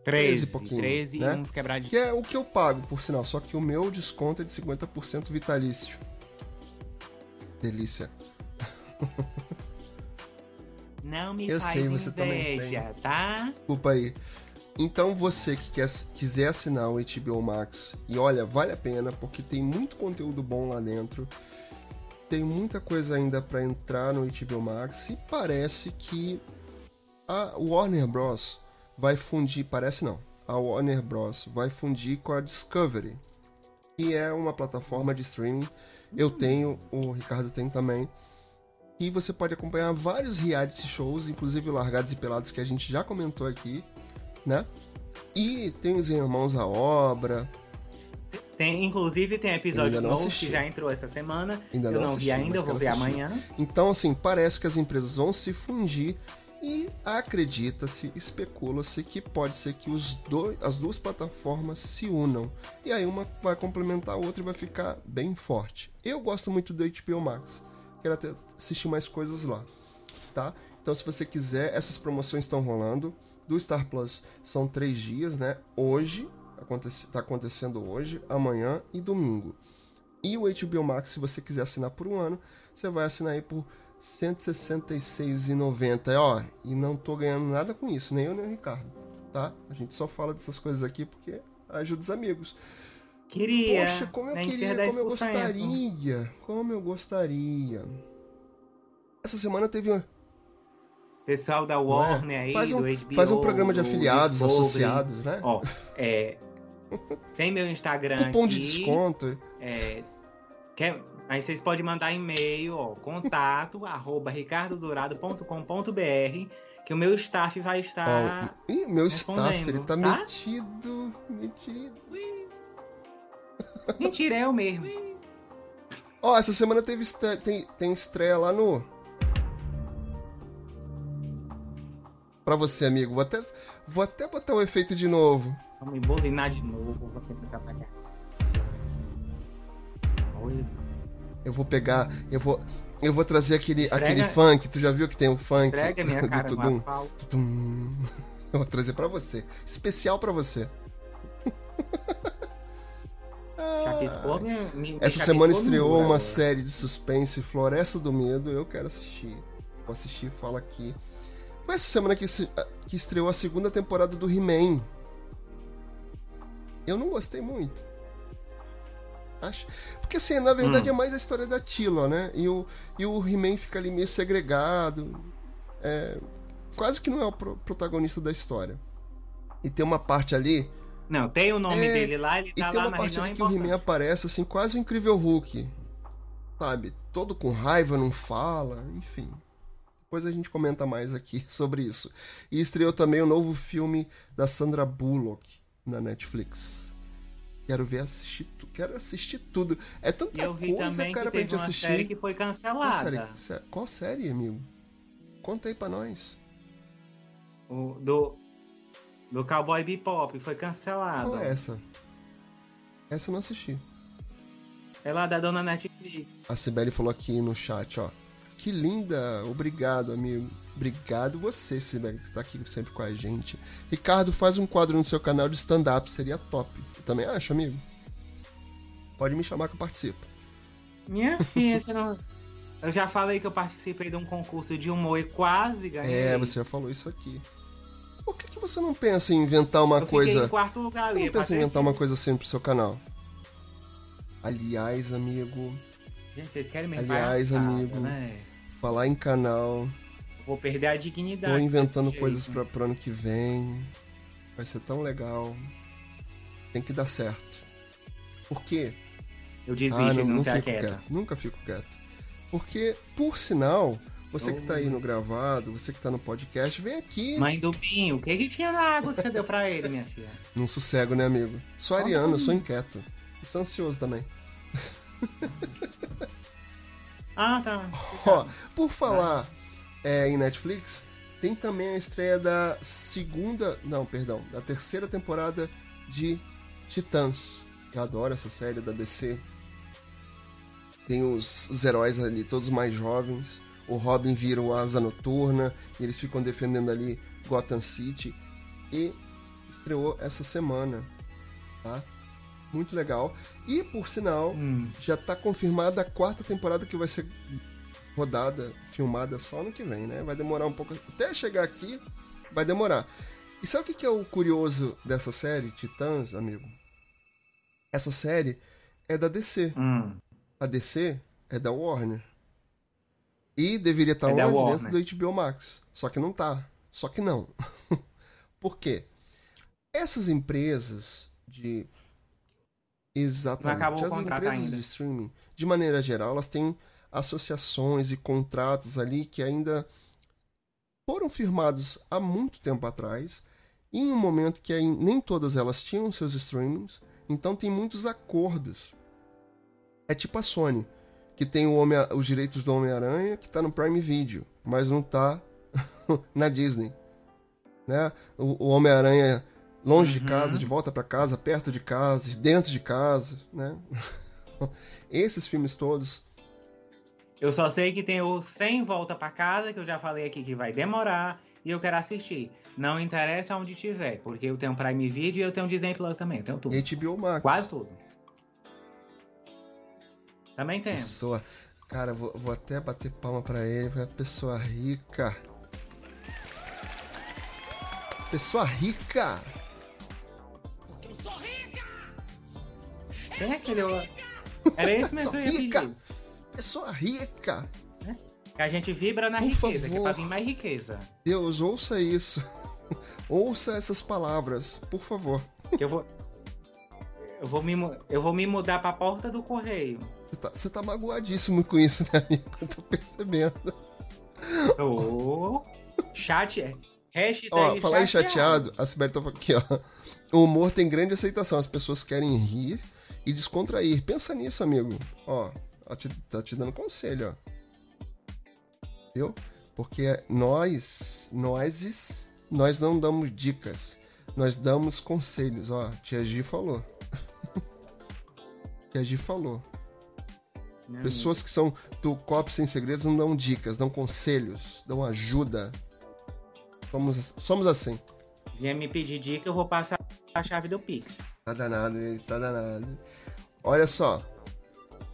13, e pouquinho, 13 né? e uns quebradinhos. Que é o que eu pago, por sinal. Só que o meu desconto é de 50% vitalício. Delícia. Não me Eu faz sei, você também inveja, tá? Desculpa aí. Então você que quer, quiser assinar o HBO Max, e olha, vale a pena porque tem muito conteúdo bom lá dentro. Tem muita coisa ainda para entrar no HBO Max e parece que a Warner Bros vai fundir, parece não. A Warner Bros vai fundir com a Discovery, que é uma plataforma de streaming. Eu tenho, o Ricardo tem também. E você pode acompanhar vários reality shows, inclusive Largados e Pelados que a gente já comentou aqui, né? E tem os Irmãos à Obra. Tem, inclusive tem episódio novo assisti. que já entrou essa semana. Ainda eu não não assisti, vi ainda, eu vou ver amanhã. Então, assim, parece que as empresas vão se fundir e acredita-se, especula-se que pode ser que os dois, as duas plataformas se unam. E aí uma vai complementar a outra e vai ficar bem forte. Eu gosto muito do HBO Max. Quero até assistir mais coisas lá, tá? Então, se você quiser, essas promoções estão rolando. Do Star Plus são três dias, né? Hoje, acontece, tá acontecendo hoje, amanhã e domingo. E o HBO Max, se você quiser assinar por um ano, você vai assinar aí por 166,90. Ó, e não tô ganhando nada com isso, nem eu nem o Ricardo, tá? A gente só fala dessas coisas aqui porque ajuda os amigos. Queria. Poxa, como eu que queria, como eu 10%. gostaria, como eu gostaria. Essa semana teve um, Pessoal da é? Warner aí, faz um, HBO, faz um programa de do afiliados, Discovery. associados, né? Ó, é. Tem meu Instagram Cupom aqui. de desconto. É, quer, aí vocês podem mandar e-mail, ó, contato, arroba ricardodorado.com.br, que o meu staff vai estar. Ih, meu staff, ele tá, tá? metido, metido. Mentira, é eu mesmo. Ó, essa semana teve estre- tem, tem estreia lá no. Pra você, amigo. Vou até, vou até botar o efeito de novo. Vamos embolinar de novo, vou ter que essa bagaça. Eu vou pegar. Eu vou. Eu vou trazer aquele, aquele funk. Tu já viu que tem um funk Entrega minha do, cara do Tudum? Eu vou trazer pra você. Especial pra você. Chapiscou, me, me Essa chapiscou semana estreou uma série de suspense, Floresta do Medo. Eu quero assistir. Vou assistir, fala aqui. Foi essa semana que, se- que estreou a segunda temporada do He-Man. Eu não gostei muito. Acho. Porque assim, na verdade Hum. é mais a história da Tila, né? E o, e o He-Man fica ali meio segregado. É, quase que não é o pro- protagonista da história. E tem uma parte ali Não, tem o nome É, dele lá, ele e tá tem lá, uma parte é ali que o He-Man aparece, assim, quase o incrível Hulk. Sabe? Todo com raiva, não fala, enfim. Depois a gente comenta mais aqui sobre isso. E estreou também o novo filme da Sandra Bullock na Netflix. Quero ver assistir Quero assistir tudo. É tanta eu coisa, cara, pra gente assistir. série que foi Qual cancelada. série? Sé- Qual série, amigo? Conta aí pra nós. O, do, do Cowboy Bebop, foi cancelado. Qual é essa? Essa eu não assisti. É lá da dona Netflix. A Sibeli falou aqui no chat, ó. Que linda! Obrigado, amigo. Obrigado você, Sibeli, que tá aqui sempre com a gente. Ricardo, faz um quadro no seu canal de stand-up, seria top. Eu também acho, amigo. Pode me chamar que eu participo. Minha filha, você não... Eu já falei que eu participei de um concurso de humor e quase ganhei. É, você já falou isso aqui. Por que, que você não pensa em inventar uma eu coisa. em quarto lugar Você ali. não pensa em inventar uma coisa assim pro seu canal? Aliás, amigo, Gente, vocês querem me Aliás, amigo, né? falar em canal, Vou perder a dignidade. Tô inventando coisas pra, pro ano que vem. Vai ser tão legal. Tem que dar certo. Por quê? Eu desisto ah, de não, não, não ser fico quieta. quieto. Nunca fico quieto. Porque, por sinal, você que tá aí Oh. no gravado, você que tá no podcast, vem aqui. Mãe do Binho, o que que tinha na água que você deu pra ele, minha filha? Num sossego, né, amigo? Sou ariano, eu comigo. sou inquieto. E sou ansioso também. Ah, tá. Ó, por falar é, em Netflix, Tem também a estreia da segunda, não, perdão, da terceira temporada de Titãs. Eu adoro essa série da DC. Tem os, os heróis ali, todos mais jovens. O Robin vira o Asa Noturna e eles ficam defendendo ali Gotham City. E estreou essa semana, tá? Muito legal. E, por sinal, Hum. já tá confirmada a quarta temporada que vai ser rodada, filmada só ano que vem, né? Vai demorar um pouco. Até chegar aqui, vai demorar. E sabe o que que é o curioso dessa série, Titãs, amigo? Essa série é da DC. Hum. A DC é da Warner. E deveria estar É onde? Warner. Dentro do HBO Max. Só que não tá. Só que não. Por quê? Essas empresas de. Exatamente. As empresas ainda. de streaming, de maneira geral, elas têm associações e contratos ali que ainda foram firmados há muito tempo atrás, em um momento que nem todas elas tinham seus streamings, então tem muitos acordos. É tipo a Sony, que tem o Homem- os direitos do Homem-Aranha, que tá no Prime Video, mas não tá na Disney. Né? O, o Homem-Aranha longe de Uhum. casa, de volta para casa, perto de casa, dentro de casa, né? Esses filmes todos Eu só sei que tem o Sem Volta pra Casa, que eu já falei aqui que vai demorar, e eu quero assistir. Não interessa onde tiver, porque eu tenho Prime Video e eu tenho Disney Plus também, eu tenho tudo. HBO Max. Quase tudo. Também tenho. Pessoa. Cara, vou, vou até bater palma pra ele, porque é pessoa rica. Pessoa rica! Quem é que deu? Era esse mesmo que eu ia Sou rica. pedir. Pessoa rica! Que a gente vibra na Por riqueza, que é pra favor. vir mais riqueza. Deus, ouça isso. ouça essas palavras, por favor. Que eu vou. Eu vou, me, eu vou me mudar pra porta do correio. Você tá, você tá magoadíssimo com isso, né, amigo? Eu tô percebendo. Ô, chat. é. Hashtag Ó, falar em chateado, a Sibeli falando aqui, ó. O humor tem grande aceitação, as pessoas querem rir e descontrair. Pensa nisso, amigo. Ó, te- tá te dando conselho, ó. Viu? Porque nós, nós, nós não damos dicas. Nós damos conselhos, ó. Tia Gi falou. Tia Gi falou. Não, Pessoas que são do Copo Sem Segredos não dão dicas, dão conselhos, dão ajuda. Somos, somos assim. Vinha me pedir dica, eu vou passar a chave do Pix. Tá danado, ele tá danado. Olha só.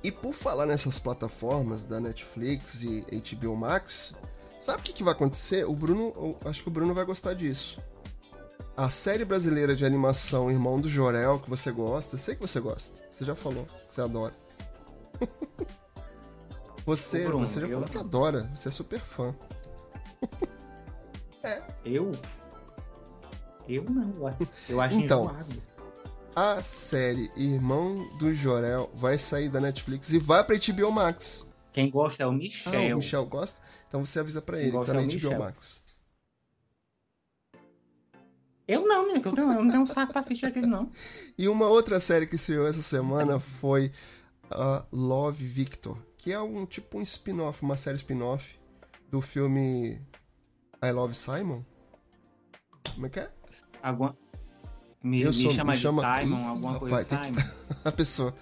E por falar nessas plataformas da Netflix e HBO Max, sabe o que, que vai acontecer? O Bruno, acho que o Bruno vai gostar disso. A série brasileira de animação Irmão do Jorel, que você gosta, sei que você gosta. Você já falou você adora. você, Bruno, você já eu falou que adora, você é super fã. Eu? Eu não. Eu acho Então, enjoado. A série Irmão do Jorel vai sair da Netflix e vai pra HBO Max. Quem gosta é o Ah, Michel. o Michel gosta? Então você avisa pra ele que tá na é HBO Michel. Max. Eu não, menino, eu, tenho, eu não tenho um saco pra assistir aquele, não. E uma outra série que estreou essa semana foi a Love Victor, que é um tipo um spin-off, uma série spin-off do filme I Love Simon. Como é que é? Alguma... Me, Eu me sou- chama me de chama- Simon, alguma rapaz, coisa tem que- Simon. A pessoa.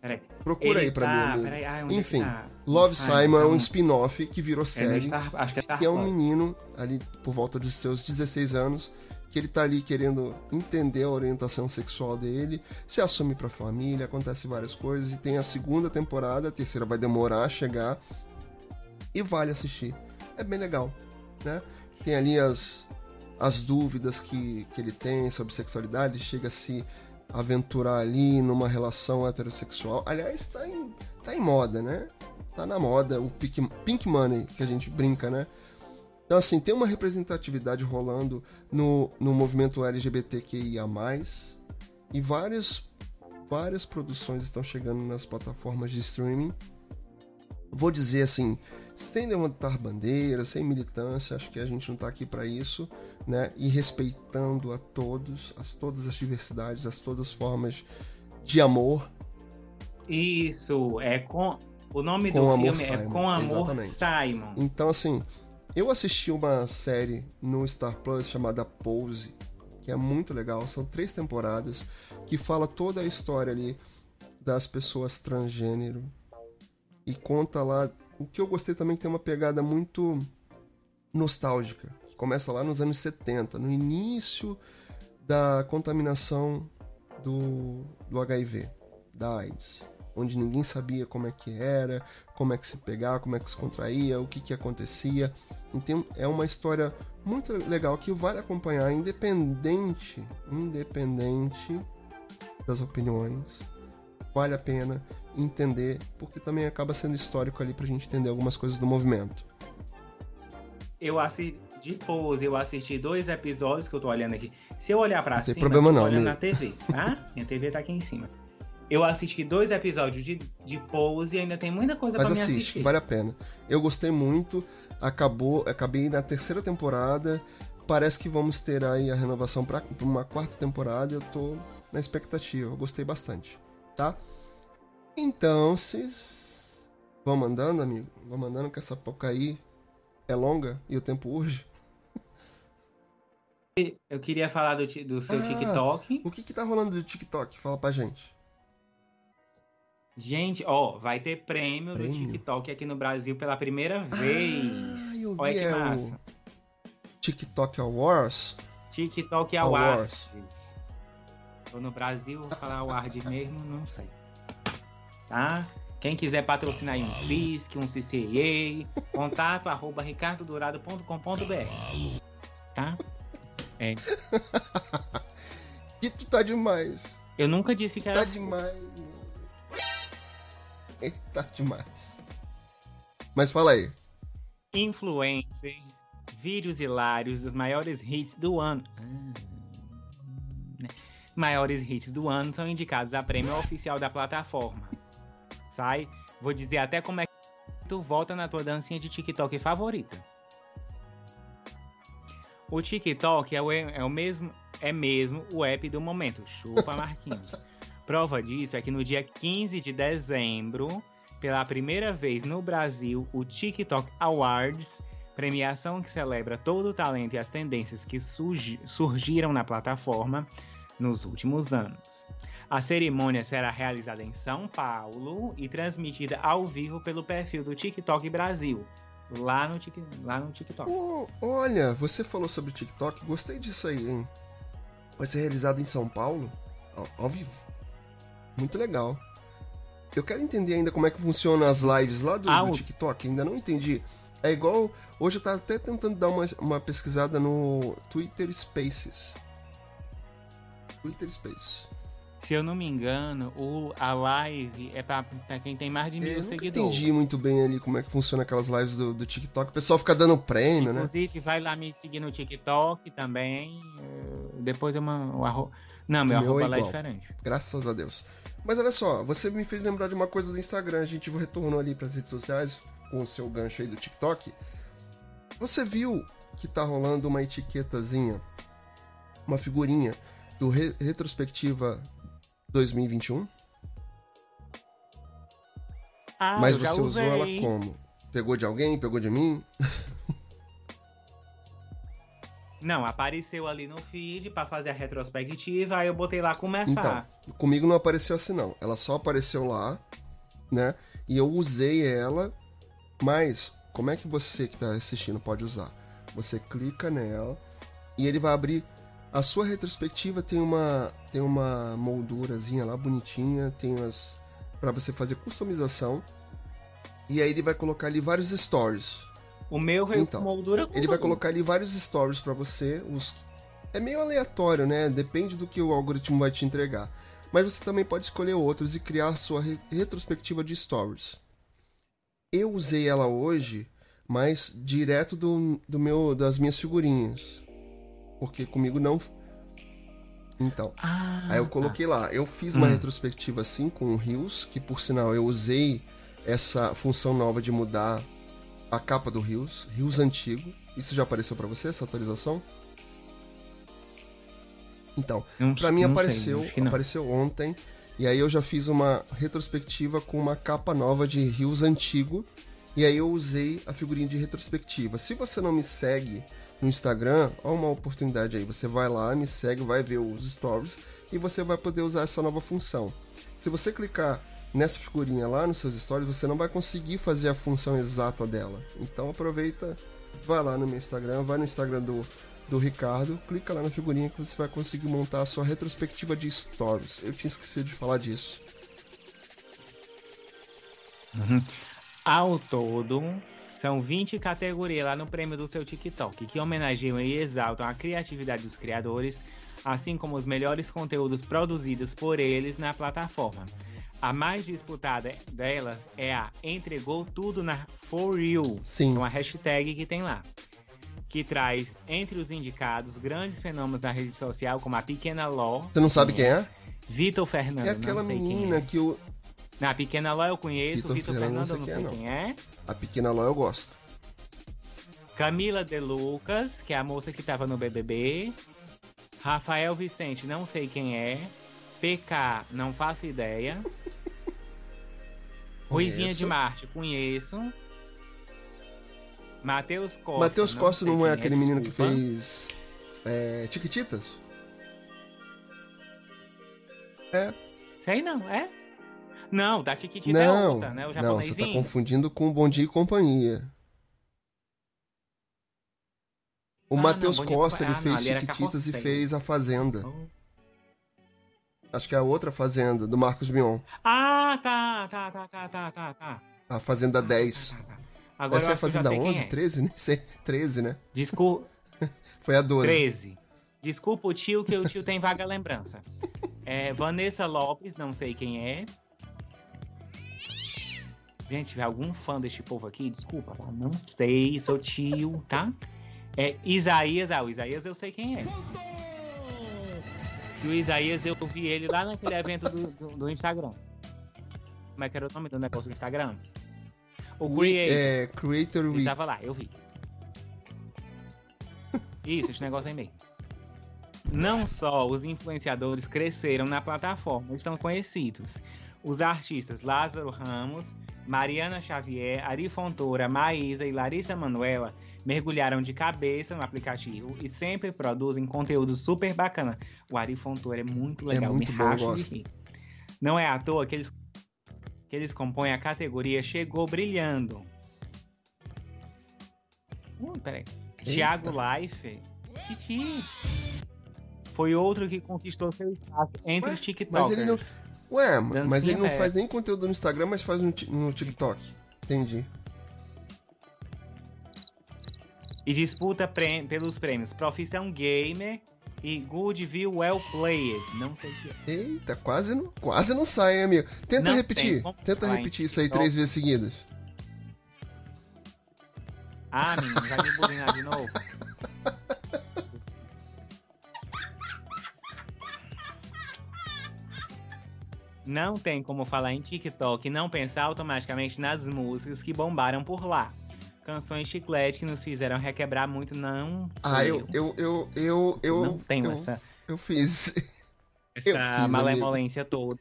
Peraí. Procura Ele aí pra tá- mim, peraí, ai, é Enfim, tá? Love Simon, Simon é um spin-off que virou É, série. Star, acho que é Star que é um menino ali por volta dos seus 16 anos que ele tá ali querendo entender a orientação sexual dele, se assume pra família, acontece várias coisas e tem a segunda temporada, a terceira vai demorar a chegar e vale assistir. É bem legal, né? Tem ali as, as dúvidas que, que ele tem sobre sexualidade, chega a se aventurar ali numa relação heterossexual. Aliás, tá em, tá em moda, né? Tá na moda o pink, pink money, que a gente brinca, né? Então, assim, tem uma representatividade rolando no, no movimento LGBTQIA+, e várias, várias produções estão chegando nas plataformas de streaming. Vou dizer assim, sem levantar bandeira, sem militância, acho que a gente não tá aqui para isso, né? E respeitando a todos, as todas as diversidades, as todas as formas de amor. Isso, é com. O nome Com do Amor filme é Simon, Com Amor exatamente. Simon. Então, assim, Eu assisti uma série no Star Plus chamada Pose, que é muito legal. São três temporadas que fala toda a história ali das pessoas transgênero e conta lá. O que eu gostei também que tem uma pegada muito nostálgica. Começa lá nos anos 70, no início da contaminação do, do HIV, da AIDS onde ninguém sabia como é que era, como é que se pegava, como é que se contraía, o que que acontecia. Então é uma história muito legal que vale acompanhar, independente, independente das opiniões. Vale a pena entender, porque também acaba sendo histórico ali pra gente entender algumas coisas do movimento. Eu assisti de pose, eu assisti dois episódios que eu tô olhando aqui. Se eu olhar pra Não tem cima, problema eu tô não, olhando amigo. na TV, tá? Minha TV tá aqui em cima. Eu assisti dois episódios de, de pose e ainda tem muita coisa Mas pra me assiste, assistir. vale a pena. Eu gostei muito, acabou, acabei na terceira temporada. Parece que vamos ter aí a renovação para uma quarta temporada. Eu tô na expectativa, eu gostei bastante, tá? Então, vocês vão mandando, amigo, vão mandando que essa pouca aí é longa e o tempo urge. Eu queria falar do, do seu Ah. TikTok. O que que tá rolando do TikTok? Fala pra gente. Gente, ó, vai ter prêmio, Prêmio? do TikTok aqui no Brasil pela primeira vez. Ah, eu vi, Olha que é o- massa. TikTok Awards. TikTok Awards. Awards. Tô no Brasil, vou falar Awards mesmo, não sei. Tá? Quem quiser patrocinar aí um FISC, um CCA, contato arroba ricardodorado.com.br. Tá? É, E tu tá demais. eu nunca disse que Tá era demais. Tá demais. Mas fala aí. influencer, vídeos hilários dos maiores hits do ano. Ah, né? Maiores hits do ano são indicados a prêmio oficial da plataforma. Sai, vou dizer até como é que tu volta na tua dancinha de TikTok favorita. O TikTok é o, é o mesmo é mesmo o app do momento. Chupa Marquinhos. Prova disso é que no dia 15 de dezembro pela primeira vez no Brasil, o TikTok Awards, premiação que celebra todo o talento e as tendências que surgi- surgiram na plataforma nos últimos anos. A cerimônia será realizada em São Paulo e transmitida ao vivo pelo perfil do TikTok Brasil, lá no, Tik- lá no TikTok. Ô, olha, você falou sobre TikTok, gostei disso aí, hein? Vai ser realizado em São Paulo, ao, ao vivo. Muito legal. Eu quero entender ainda como é que funcionam as lives lá do, Ah, do TikTok, ainda não entendi. É igual. Hoje eu tava até tentando dar uma, uma pesquisada no Twitter Spaces. Twitter Spaces. Se eu não me engano, o, a live é pra, pra quem tem mais de Eu mil nunca seguidores. entendi muito bem ali como é que funciona aquelas lives do, do TikTok. O pessoal fica dando prêmio, né? Inclusive, vai lá me seguir no TikTok também. eh, Depois eu mando o arro... Não, meu, meu arroba é lá é diferente. Graças a Deus. Mas olha só, você me fez lembrar de uma coisa do Instagram. A gente retornou ali pras redes sociais com o seu gancho aí do TikTok. Você viu que tá rolando uma etiquetazinha, uma figurinha do Re- Retrospectiva 2021? Ah, Mas você usou ela como? Pegou de alguém? Pegou de mim? Não, apareceu ali no feed pra fazer a retrospectiva, aí eu botei lá começar. Então, comigo não apareceu assim não. Ela só apareceu lá, né? E eu usei ela, mas como é que você que tá assistindo pode usar? Você clica nela e ele vai abrir a sua retrospectiva tem uma tem uma moldurazinha lá bonitinha, tem as para você fazer customização. E aí ele vai colocar ali vários stories. O meu Então, moldura Ele vai colocar ali vários stories pra você. Os... É meio aleatório, né? Depende do que o algoritmo vai te entregar. Mas você também pode escolher outros e criar sua re- retrospectiva de stories. Eu usei ela hoje, mas direto do, do meu das minhas figurinhas. Porque comigo não. Então. Ah, Aí eu tá. coloquei lá. Eu fiz uma Hum. retrospectiva assim com o Rios, que por sinal eu usei essa função nova de mudar a capa do Rios, Rios antigo. Isso já apareceu pra você, essa atualização? Então, pra mim sei, apareceu, não. apareceu ontem. E aí eu já fiz uma retrospectiva com uma capa nova de Rios antigo. E aí eu usei a figurinha de retrospectiva. Se você não me segue no Instagram, ó uma oportunidade aí. Você vai lá, me segue, vai ver os stories e você vai poder usar essa nova função. Se você clicar nessa figurinha lá nos seus stories, você não vai conseguir fazer a função exata dela. Então aproveita, vai lá no meu Instagram, vai no Instagram do, do Ricardo, clica lá na figurinha que você vai conseguir montar a sua retrospectiva de stories. Eu tinha esquecido de falar disso. Ao todo, são 20 categorias lá no prêmio do seu TikTok, que homenageiam e exaltam a criatividade dos criadores, assim como os melhores conteúdos produzidos por eles na plataforma. A mais disputada delas é a Entregou Tudo na For You, Sim. uma hashtag que tem lá. Que traz entre os indicados grandes fenômenos na rede social, como a Pequena Ló, Você não sabe quem é? Vitor Fernando. É aquela menina é. que o. Na Pequena Ló eu conheço, Vitor Vitor Fernando, eu não sei quem é. A pequena Ló eu gosto. Camila De Lucas, que é a moça que tava no BBB. Rafael Vicente, não sei quem é. PK, não faço ideia. Ruivinha de Marte, conheço. Matheus Costa. Matheus Costa sei não é quem aquele menino que fez. É, Tiquititas? É. Sei não, é? Não, da Tiquitita é Não, outra, né? O não, você tá confundindo com o Bom Dia e Companhia. O Ah, Matheus não, Costa, ele. Ah, não, fez ali era Chiquititas e fez A Fazenda. Oh. Acho que é a outra Fazenda, do Marcos Mion. Ah, tá, tá, tá, tá, tá, tá, tá. A Fazenda 10. Tá, tá, tá. Agora Essa é a Fazenda sei quem 11, é. 13? Nem sei. 13, né? Desculpa. Foi a 12. 13. Desculpa o tio, que o tio tem vaga lembrança. É, Vanessa Lopes, não sei quem é. Gente, tiver algum fã deste povo aqui, desculpa, tá? não sei, sou tio, tá? É Isaías, ah, o Isaías eu sei quem é. E o Isaías eu vi ele lá naquele evento do, do, do Instagram. Como é que era o nome do negócio do Instagram? O Creator. É, Creator Ele Week. tava lá, eu vi. Isso, esse negócio aí mesmo. Não só os influenciadores cresceram na plataforma, estão conhecidos. Os artistas Lázaro Ramos, Mariana Xavier, Ari Fontoura, Maísa e Larissa Manuela mergulharam de cabeça no aplicativo e sempre produzem conteúdo super bacana. O Ari Fontoura é muito legal, muito me bom, racho de rir. Não é à toa que eles, que eles compõem a categoria Chegou Brilhando. Uh, peraí. Thiago Life. Titi. Foi outro que conquistou seu espaço entre Ué, os TikTokers. mas ele não- Ué, mas Dancinha ele não faz nem conteúdo no Instagram, mas faz no, no TikTok. Entendi. E disputa pelos prêmios Profissão Gamer e Good View Well Played. Não sei o que é. Eita, quase não, quase não sai, hein, amigo. Tenta Não repetir. Tenta repetir isso aí três vezes seguidas. Ah, menino, vai me bulinar de novo. Não tem como falar em TikTok e não pensar automaticamente nas músicas que bombaram por lá. Canções chiclete que nos fizeram requebrar muito, não. Ah, eu, eu, eu, eu, eu, não tenho eu, essa, eu fiz. essa eu fiz, malemolência toda.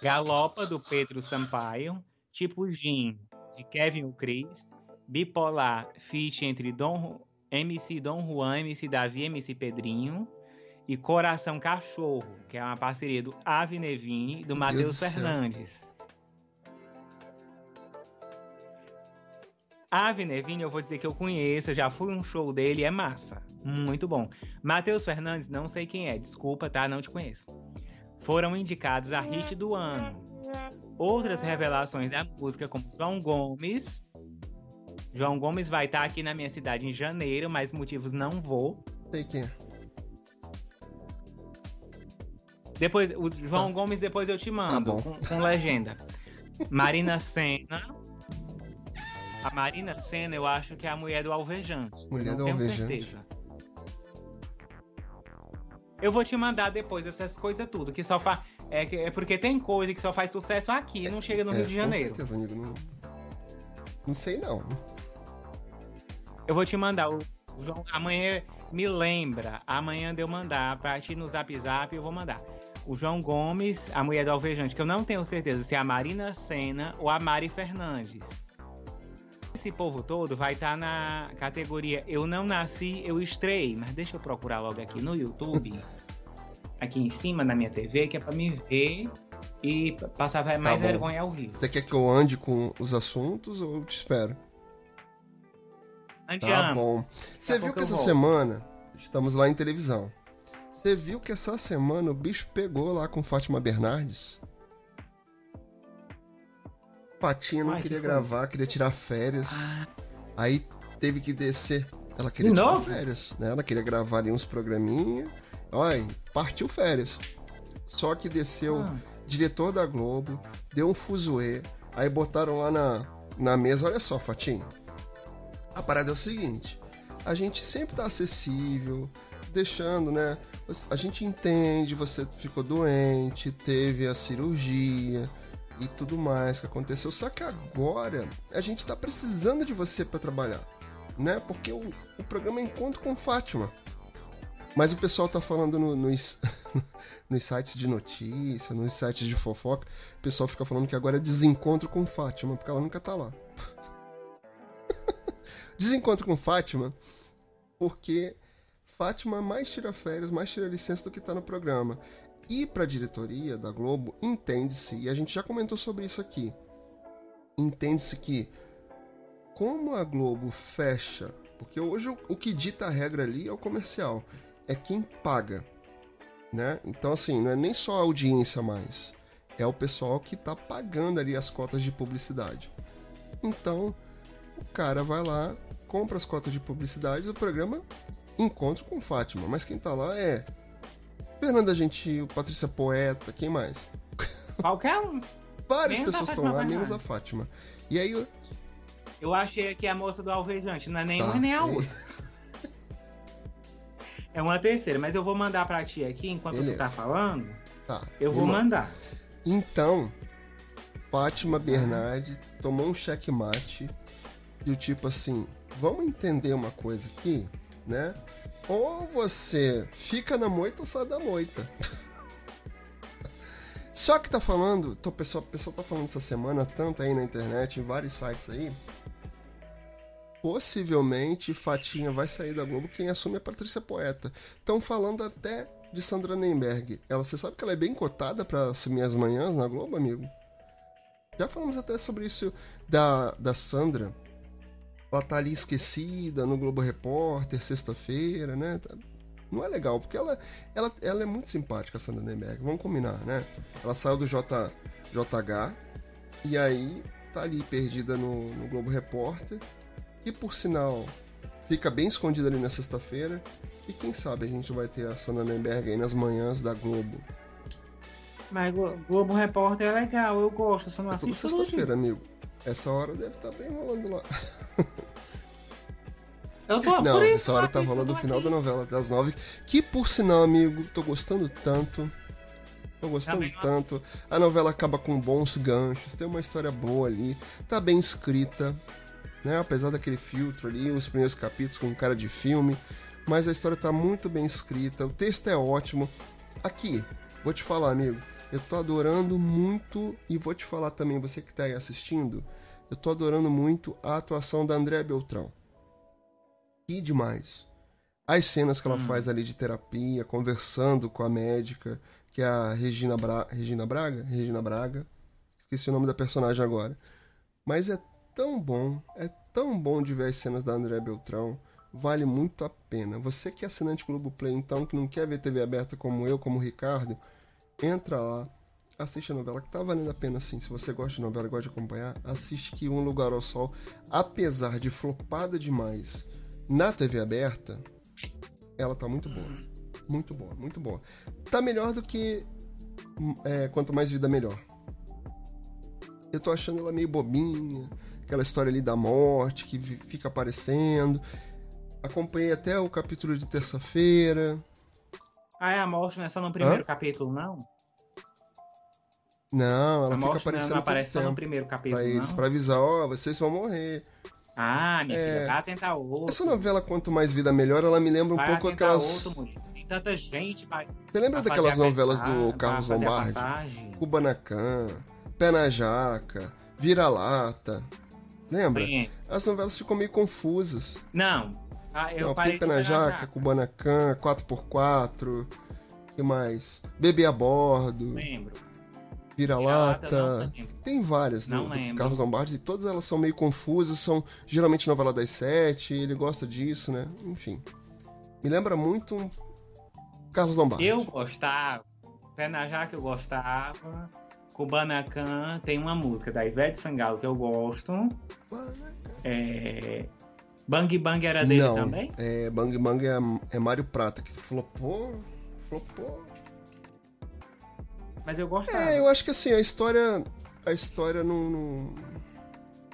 Galopa do Pedro Sampaio, Tipo Gin de Kevin o Cris, Bipolar feat entre Dom, MC Dom Juan, MC Davi, MC Pedrinho e Coração Cachorro, que é uma parceria do Ave Nevini e do Matheus. Fernandes. Ave Nevini, eu vou dizer que eu conheço, eu já fui um show dele, é massa. Muito bom. Matheus Fernandes, não sei quem é, desculpa, tá? Não te conheço. Foram indicados a hit do ano. Outras revelações da música, como João Gomes. João Gomes vai estar aqui na minha cidade em janeiro, mas motivos não vou. Sei quem é. Depois, o João Tá. Gomes, depois eu te Tá mando, bom. com, com legenda. Marina Senna. A Marina Senna, eu acho que é a mulher do Alvejante. Mulher do Alvejante. certeza. Eu vou te mandar depois essas coisas tudo, que só faz. É, é porque tem coisa que só faz sucesso aqui, não chega no É, Rio de Janeiro. Com certeza, amigo. Não, não sei, não. Eu vou te mandar. O o João, amanhã me lembra. Amanhã de eu mandar pra ti no zap zap, eu vou mandar. O João Gomes, a mulher do Alvejante, que eu não tenho certeza se é a Marina Senna ou a Mari Fernandes. Esse povo todo vai estar na categoria Eu Não Nasci, Eu Estrei. Mas deixa eu procurar logo aqui no YouTube, aqui em cima na minha TV, que é pra me ver e passar mais Tá vergonha ao vivo. Você quer que eu ande com os assuntos ou eu te espero? Tá Andiamo. bom. Você viu que essa volto. semana, estamos lá em televisão. Você viu que essa semana o bicho pegou lá com Fátima Bernardes? Patinha não Ai, que queria foi? gravar, queria tirar férias. Ah. Aí teve que descer. Ela queria tirar férias, né? Ela queria gravar ali uns programinha. Olha, partiu férias. Só que desceu Ah. diretor da Globo, deu um fuzuê, aí botaram lá na, na mesa, olha só, Fatinho. A parada é o seguinte, a gente sempre tá acessível, deixando, né? A gente entende, você ficou doente, teve a cirurgia e tudo mais que aconteceu. Só que agora a gente tá precisando de você para trabalhar, né? Porque o, o programa é Encontro com Fátima. Mas o pessoal tá falando no- nos, nos sites de notícia, nos sites de fofoca, o pessoal fica falando que agora é desencontro com Fátima, porque ela nunca tá lá. desencontro com Fátima, porque Fátima mais tira férias, mais tira licença do que tá no programa. E pra diretoria da Globo, entende-se, e a gente já comentou sobre isso aqui, entende-se que como a Globo fecha, porque hoje o, o que dita a regra ali é o comercial, é quem paga, né? Então assim, não é nem só a audiência mais, é o pessoal que tá pagando ali as cotas de publicidade. Então, o cara vai lá, compra as cotas de publicidade do programa Encontro com Fátima, mas quem tá lá é Fernanda Gentil, Patrícia Poeta, quem mais? Qualquer um. Várias Menos pessoas estão lá, menos a. Fátima. E aí, eu- Eu achei aqui a moça do Alvejante, não é nem Tá. uma nem a outra. É uma terceira, mas eu vou mandar pra ti aqui, enquanto Beleza. tu tá falando, tá, eu vou mandar. Então, Fátima Bernardes tomou um checkmate e o tipo assim, vamos entender uma coisa aqui, né? Ou você fica na moita ou sai da moita. Só que tá falando, o pessoal, pessoal tá falando essa semana, tanto aí na internet, em vários sites aí, possivelmente Fatinha vai sair da Globo, quem assume é Patrícia Poeta. Estão falando até de Sandra Nemberg. Ela, você sabe que ela é bem cotada pra assumir as manhãs na Globo, amigo? Já falamos até sobre isso da, da Sandra. Ela tá ali esquecida no Globo Repórter, sexta-feira, né? Tá- Não é legal, porque ela, ela, ela é muito simpática, a Sandra Nemberg. Vamos combinar, né? Ela saiu do J, JH e aí tá ali perdida no, no Globo Repórter. Que por sinal fica bem escondida ali na sexta-feira. E quem sabe a gente vai ter a Sandra Nemberg aí nas manhãs da Globo. Mas Glo- Globo Repórter é legal, eu gosto, só não É toda assisto todo dia. sexta-feira, amigo. Essa hora deve estar bem rolando lá. Eu tô, Não, isso essa hora tá rolando o final aqui. da novela até as nove. Que por sinal, amigo, tô gostando tanto. Tô gostando não tanto. A novela acaba com bons ganchos, tem uma história boa ali, tá bem escrita, né? Apesar daquele filtro ali, os primeiros capítulos com cara de filme, mas a história tá muito bem escrita, o texto é ótimo. Aqui, vou te falar, amigo, eu tô adorando muito e vou te falar também, você que tá aí assistindo, eu tô adorando muito a atuação da Andréa Beltrão. Que demais. As cenas que ela faz ali de terapia, conversando com a médica, que é a Regina, Bra... Regina Braga? Regina Braga. Esqueci o nome da personagem agora. Mas é tão bom, é tão bom de ver as cenas da André Beltrão. Vale muito a pena. Você que é assinante Globoplay, então, que não quer ver TV aberta como eu, como o Ricardo, entra lá, assiste a novela, que tá valendo a pena sim. Se você gosta de novela gosta de acompanhar, assiste que Um Lugar ao Sol, apesar de flopada demais na TV aberta, ela tá muito boa. Muito boa, muito boa. Tá melhor do que hum, é, Quanto Mais Vida Melhor. Eu tô achando ela meio bobinha, aquela história ali da morte que fica aparecendo. Acompanhei até o capítulo de terça-feira. Ah, é a morte não é só no primeiro capítulo, não? Não, ela a fica não, aparecendo não todo aparece só no primeiro pra capítulo, eles, não? pra avisar, ó, vocês vão morrer. Ah, minha É. filha, vai tentar outro. Essa novela Quanto Mais Vida Melhor, ela me lembra um vai pouco aquelas... outro, mulher. tem tanta gente pra, Você lembra pra daquelas novelas do pra Carlos Lombardi? Kubanacan, Pé na Jaca, Vira-Lata. Lembra? Tem- As novelas ficam meio confusas. Não, ah, eu Não, de na Jaca, Kubanacan, 4x4. que mais? Bebê a Bordo, Lembro. Vira-Lata. Tem várias do, Não do lembro. Carlos Lombardi e todas elas são meio confusas, são geralmente novela das sete, ele gosta disso, né? Enfim. Me lembra muito um Carlos Lombardi. Eu gostava, Pé na Jaca eu gostava, Kubanacan tem uma música da Ivete Sangalo que eu gosto. É... Bang Bang era dele Não, também? é Bang Bang é, é Mário Prata, que flopou, flopou. Mas eu gostava. É, eu acho que assim, a história. A história não, não,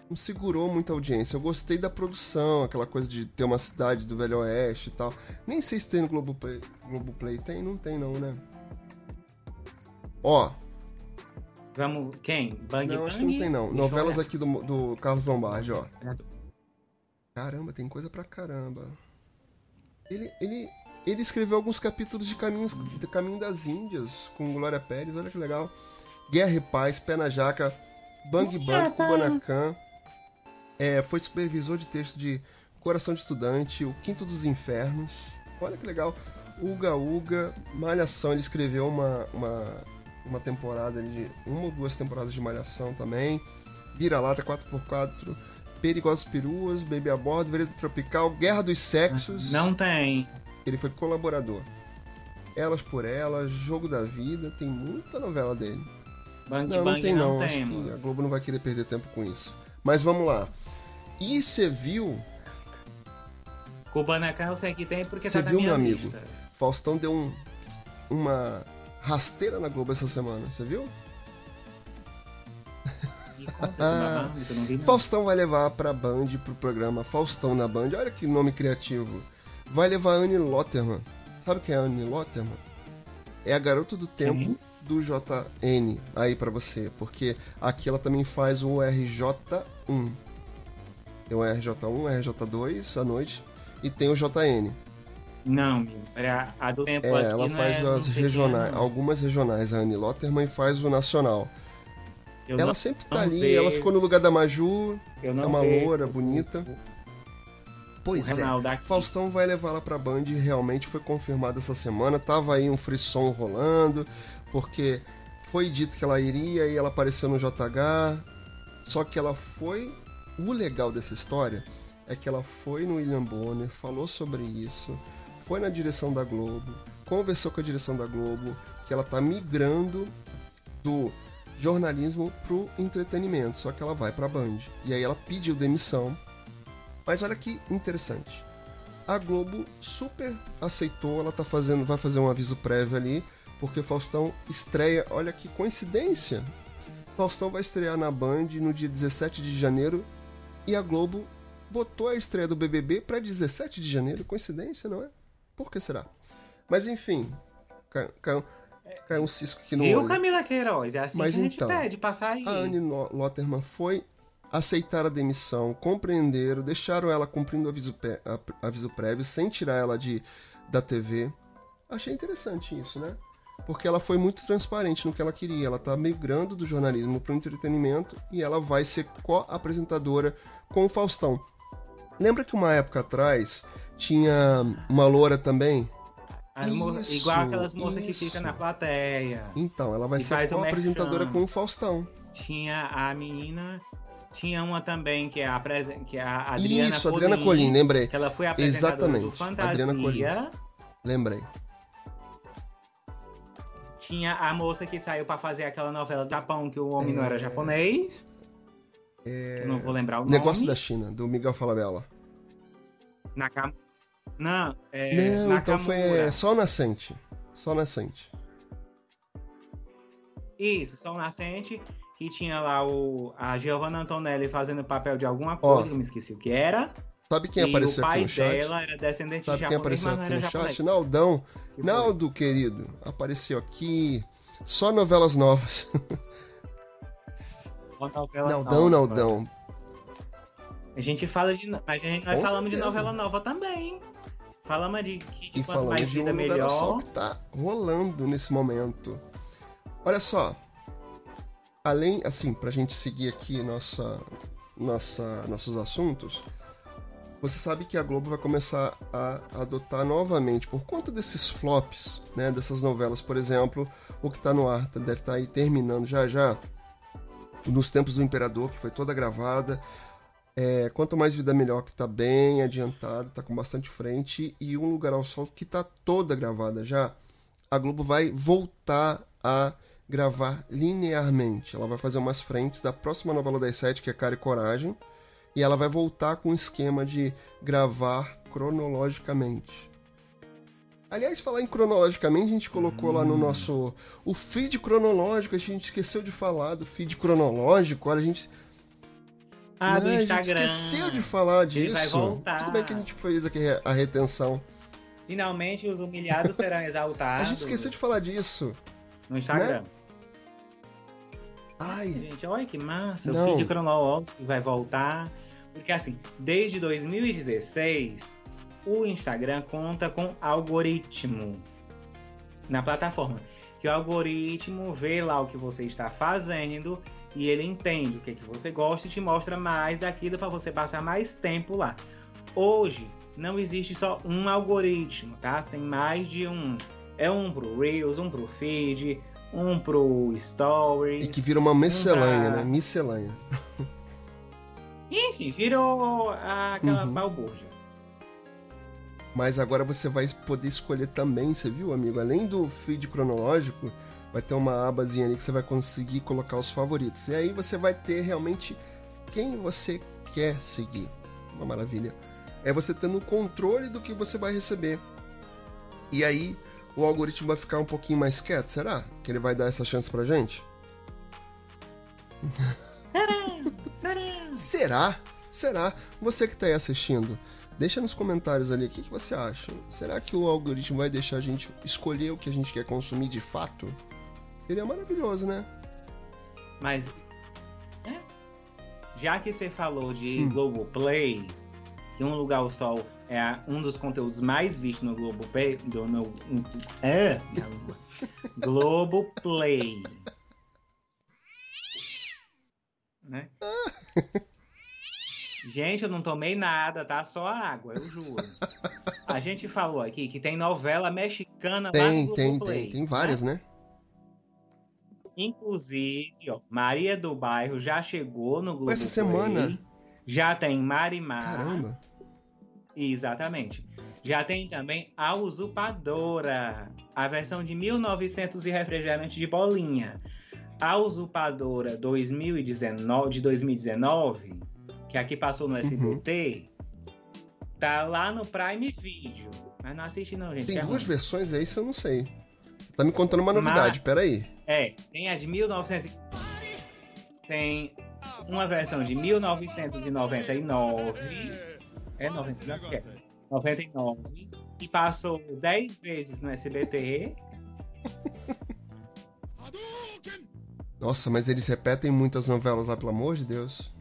não segurou muita audiência. Eu gostei da produção, aquela coisa de ter uma cidade do Velho Oeste e tal. Nem sei se tem no Globoplay. Globoplay tem? Não tem não, né? Ó, Vamos, quem? Bang não, Bang? acho que não tem não. Novelas aqui do, do Carlos Lombardi, ó. Caramba, tem coisa pra caramba. Ele, ele, ele escreveu alguns capítulos de Caminhos, de Caminho das Índias com Glória Pérez, olha que legal. Guerra e Paz, Pé na Jaca, Bang Bang, Kubanacan. É, foi supervisor de texto de Coração de Estudante, O Quinto dos Infernos. Olha que legal. Uga Uga, Malhação, ele escreveu uma, uma, uma temporada de. Uma ou duas temporadas de Malhação também. Vira-lata 4x4. Perigosas Peruas, Baby a Bordo, Vereda Tropical, Guerra dos Sexos. Não tem. Ele foi colaborador. Elas por Elas, Jogo da Vida, tem muita novela dele. Bang Não, Bang não tem não. Acho temos. que a Globo não vai querer perder tempo com isso. Mas vamos lá. E você viu, Kubanacan eu sei que tem porque Você tá na viu, minha meu amigo? Faustão deu um, uma rasteira na Globo essa semana, você viu? Não. Faustão vai levar pra Band, pro programa Faustão na Band. Olha que nome criativo. Vai levar a Anne Lotterman. Sabe quem é a Anne Lotterman? É a garota do tempo do JN aí pra você. Porque aqui ela também faz o RJ1. Tem o RJ1, RJ2 à noite. E tem o JN. Não. Era a do tempo É, ela faz é, as é, regionais, algumas regionais, a Anne Lotterman, e faz o nacional. Eu ela sempre tá ali, vejo. ela ficou no lugar da Maju, é uma vejo loura, bonita. Pois é. Aqui. Faustão vai levar ela pra Band realmente foi confirmado essa semana. Tava aí um frisson rolando, porque foi dito que ela iria e ela apareceu no JH. Só que ela foi. O legal dessa história é que ela foi no William Bonner, falou sobre isso, foi na direção da Globo, conversou com a direção da Globo, que ela tá migrando do jornalismo pro entretenimento, só que ela vai pra Band. E aí ela pediu demissão. Mas olha que interessante. A Globo super aceitou, ela tá fazendo, vai fazer um aviso prévio ali, porque Faustão estreia, olha que coincidência. Faustão vai estrear na Band no dia 17 de janeiro e a Globo botou a estreia do BBB para 17 de janeiro, coincidência, não é? Por que será? Mas enfim, caiu, um cisco aqui no Viu, olho. Camila Queiroz? É assim Mas que a gente então, pede, passar aí. A Anne Lo- Lotterman foi aceitar a demissão, compreenderam, deixaram ela cumprindo aviso, aviso prévio, sem tirar ela de, da TV. Achei interessante isso, né? Porque ela foi muito transparente no que ela queria. Ela tá migrando do jornalismo para o entretenimento e ela vai ser co-apresentadora com o Faustão. Lembra que uma época atrás tinha uma loura também? Isso, igual aquelas moças que isso. ficam na plateia. Então, ela vai ser co-apresentadora merchan. com o Faustão. Tinha a menina. Tinha uma também que é a, que é a Adriana Isso, Adriana Colim, lembrei. Que ela foi apresentadora Exatamente, do Fantasia. Adriana Colim. Lembrei. Tinha a moça que saiu pra fazer aquela novela do Japão, que o homem não É. era japonês. Que eu não vou lembrar o Negócio nome. da China, do Miguel Falabella. Nakam... Não, é. Não, então foi Nakamura. é, só o Nascente. Só o Nascente. Isso, Sol Nascente. Que tinha lá o, a Giovanna Antonelli fazendo papel de alguma Ó. coisa, que eu me esqueci o que era. Sabe quem e apareceu o pai aqui no chat? dela era descendente Sabe de quem japonês, apareceu mas não aqui no japonês. chat? Naldão. Que foi? Naldo, querido, apareceu aqui. Só novelas novas. Uma novela Naldão, nova. Naldão. A gente fala de. Mas a gente, nós Com falamos de certeza. novela nova também. Falamos de que de E falando mais de um vida lugar ao sol melhor. que tá rolando nesse momento. Olha só. Além, assim, pra gente seguir aqui nossa, nossa, nossos assuntos, você sabe que a Globo vai começar a adotar novamente, por conta desses flops, né, dessas novelas, por exemplo, o que tá no ar tá- deve estar aí terminando já já, nos tempos do Imperador, que foi toda gravada, é, Quanto Mais Vida Melhor, que tá bem adiantado, tá com bastante frente, e Um Lugar ao Sol, que tá toda gravada já, a Globo vai voltar a gravar linearmente. Ela vai fazer umas frentes da próxima novela das sete, que é Cara e Coragem, e ela vai voltar com um esquema de gravar cronologicamente. Aliás, falar em cronologicamente, a gente colocou lá no nosso. O feed cronológico, a gente esqueceu de falar do feed cronológico. Olha, a gente Ah, do Instagram. A gente esqueceu de falar Ele vai disso. voltar. Tudo bem que a gente fez aqui a retenção. Finalmente os humilhados serão A exaltados. gente esqueceu de falar disso. No Instagram. Ai, Gente, olha que massa. Não. O feed cronológico vai voltar. Porque assim, desde 2016, o Instagram conta com algoritmo na plataforma. Que o algoritmo vê lá o que você está fazendo e ele entende o que, que você gosta e te mostra mais daquilo para você passar mais tempo lá. Hoje não existe só um algoritmo, tá? Tem mais de um. É um pro Reels, um pro feed, um pro Stories. e que vira uma miscelânea, dá. né? Miscelânea. Enfim, virou aquela Uhum. balbúrdia. Mas agora você vai poder escolher também, você viu, amigo? Além do feed cronológico, vai ter uma abazinha ali que você vai conseguir colocar os favoritos. E aí você vai ter realmente quem você quer seguir. Uma maravilha. É você tendo o controle do que você vai receber. E aí o algoritmo vai ficar um pouquinho mais quieto, será? Que ele vai dar essa chance pra gente? Será? Será? Será? Você que tá aí assistindo, deixa nos comentários ali o que, que você acha. Será que o algoritmo vai deixar a gente escolher o que a gente quer consumir de fato? Seria maravilhoso, né? Mas. é, Já que você falou de Hum. Globoplay, que Um Lugar ao Sol é um dos conteúdos mais vistos no Globoplay. Do, no, é. Globoplay. Né? Gente, eu não tomei nada, tá? Só água, eu juro. A gente falou aqui que tem novela mexicana lá Tem, no tem, Globoplay. tem. Tem várias, né? Inclusive, ó, Maria do Bairro já chegou no Globo Essa semana? Já tem Marimar. Caramba. Exatamente. Já tem também A Usurpadora, a versão de 1900 e refrigerante de bolinha. A Usurpadora 2019, de 2019, que aqui passou no Uhum. SBT, tá lá no Prime Video. Mas não assiste não, gente. Tem é duas ruim. versões aí, isso eu não sei. Você tá me contando uma novidade, peraí. É, tem a de 1900. e- Tem uma versão de 1999. É 99, acho que é. 99. E passou 10 vezes no SBT. Nossa, mas eles repetem muitas novelas lá, pelo amor de Deus.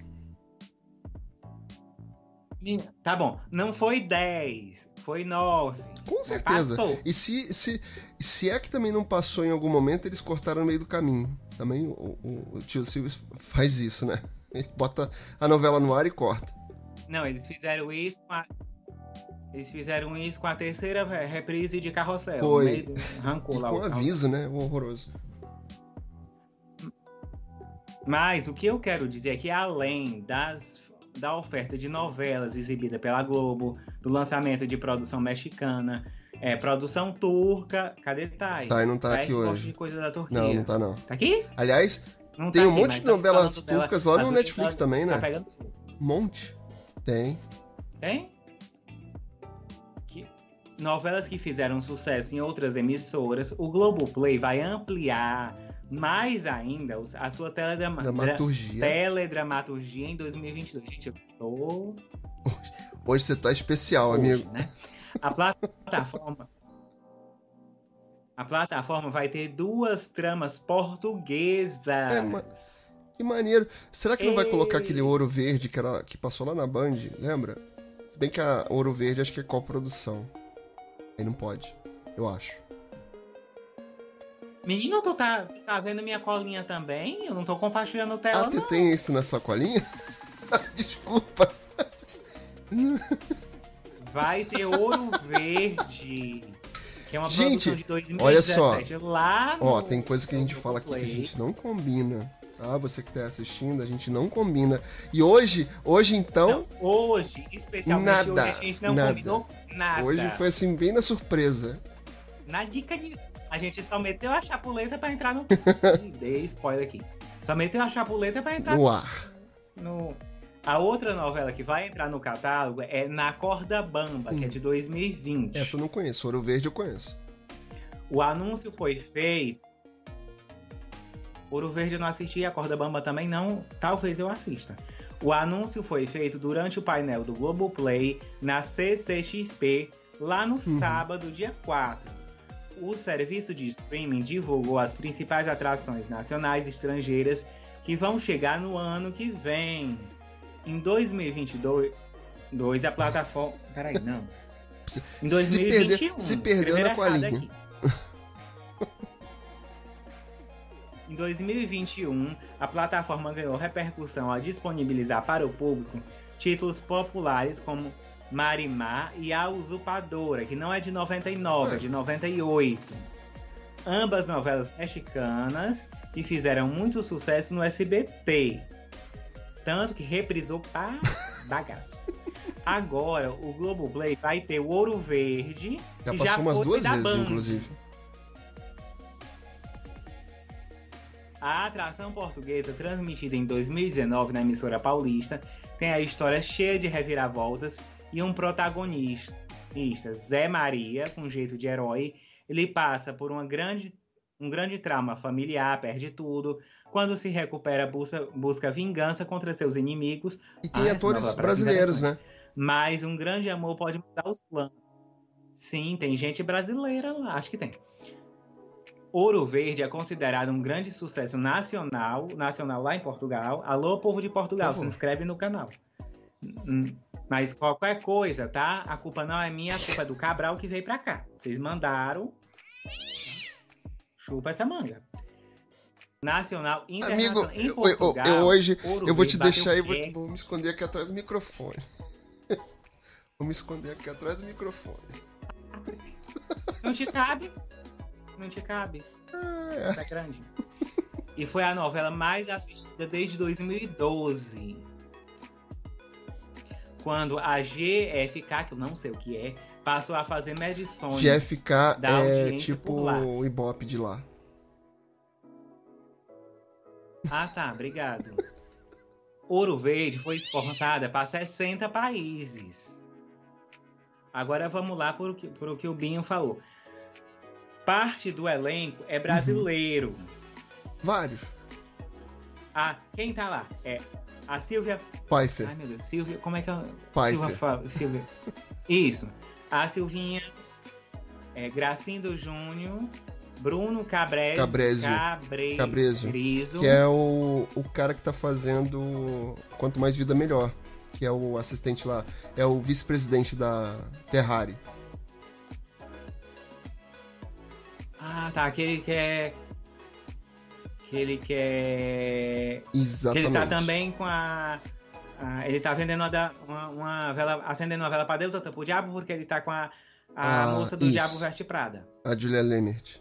Tá bom, não foi 10, foi 9. Com certeza. Passou. E se, se, se é que também não passou em algum momento, eles cortaram no meio do caminho. Também o, o- o tio Silvio faz isso, né? Ele bota a novela no ar e corta. Não, eles fizeram isso com a. Eles fizeram isso com a terceira re- reprise de Carrossel. Foi. Do- Arrancou E lá com o aviso, né? Horroroso. Mas o que eu quero dizer é que além das, da oferta de novelas exibida pela Globo, do lançamento de produção mexicana, é, produção turca, cadê Thay? Tá, e não tá Thay aqui hoje. de coisa da Turquia. Não, não tá não. Tá aqui? Aliás, Não Tem tá um aqui, monte de tá novelas dela, turcas lá no Netflix tá- também, né? Tá pegando fogo. um monte. Tem. Tem? Que- Novelas que fizeram sucesso em outras emissoras, o Globoplay vai ampliar mais ainda a sua teledrama- Dramaturgia. teledramaturgia em 2022. Gente, eu tô Hoje você tá especial, hoje, amigo. né? A plataforma A plataforma vai ter duas tramas portuguesas. É, ma- Que maneiro. Será que não vai colocar aquele ouro verde que, era, que passou lá na Band? Lembra? Se bem que a Ouro Verde acho que é coprodução. Aí não pode, eu acho. Menino, tu tá, tu tá vendo minha colinha também? Eu não tô compartilhando tela, ah, tu tem isso na sua colinha? Desculpa. Vai ter Ouro Verde. Que é uma Gente, produção de 2017. olha só. Lá Ó, tem coisa que a gente fala aqui que a gente não combina. Tá? Você que tá assistindo, a gente não combina. E hoje, hoje então, Não, hoje, especialmente Nada, hoje, a gente não nada. combinou nada. hoje foi assim, bem na surpresa. Na dica de. A gente só meteu a chapuleta pra entrar no. Dei spoiler aqui. Só meteu a chapuleta pra entrar No ar. no. A outra novela que vai entrar no catálogo é Na Corda Bamba, que é de 2020. Essa eu não conheço. Ouro Verde eu conheço. O anúncio foi feito. Ouro Verde eu não assisti, a Corda Bamba também não. Talvez eu assista. O anúncio foi feito durante o painel do Globoplay na CCXP, lá no sábado, dia 4. O serviço de streaming divulgou as principais atrações nacionais e estrangeiras que vão chegar no ano que vem. Em 2022, dois, a plataforma. Peraí, não. Em Se 2021. perdeu- se perdeu na colinha. Em 2021, a plataforma ganhou repercussão ao disponibilizar para o público títulos populares como Marimar e A Usurpadora, que não é de 99, é de 98. Ambas novelas mexicanas que fizeram muito sucesso no SBT. Tanto que reprisou para bagaço. Agora, o Globoplay vai ter o Ouro Verde. Já que passou umas foi duas vezes, Band. inclusive. A atração portuguesa, transmitida em 2019 na emissora paulista, tem a história cheia de reviravoltas e um protagonista, Zé Maria, com jeito de herói. Ele passa por uma grande, um grande trauma familiar, perde tudo. Quando se recupera, busca, busca vingança contra seus inimigos, E tem Ah, atores parece brasileiros, né? mas um grande amor pode mudar os planos. Sim, tem gente brasileira lá, acho que tem. Ouro Verde é considerado um grande sucesso nacional, nacional lá em Portugal. Alô, povo de Portugal, Por se inscreve no canal. Hum, Mas qualquer coisa, tá? A culpa não é minha, a culpa é do Cabral que veio pra cá. Vocês mandaram. Chupa essa manga. Nacional, Amigo, internacional. em eu, eu- Portugal, eu hoje Ouro eu vou te deixar e vou, vou me esconder aqui atrás do microfone. vou me esconder aqui atrás do microfone. Não te cabe? Não te cabe? Ah, Tá grande. E foi a novela mais assistida desde 2012. Quando a GFK, que eu não sei o que é, passou a fazer medições. GFK da é tipo o Ibope de lá. Ah, tá, obrigado. Ouro Verde foi exportada para 60 países. Agora vamos lá para o que, pro que o Binho falou. Parte do elenco é brasileiro. Vários. Ah, quem tá lá? É a Silvia Pfeiffer. Ai, meu Deus, Silvia, como é que. Silvia Pfeiffer. fala? Silvia. Isso. A Silvinha, é, Gracindo Júnior, Bruno Cabrez, Cabrezio. Cabre... Cabrezio. Griso. Que é o, o cara que tá fazendo Quanto Mais Vida Melhor. Que é o assistente lá. É o vice-presidente da Terrari. Ah, tá. Aquele que é. Que é. Que Exatamente. ele tá também com a. a- ele tá vendendo uma, uma, uma vela. acendendo uma vela pra Deus, outra pro diabo, porque ele tá com a, a Ah, moça do isso. Diabo Veste Prada. A Julia Lemert.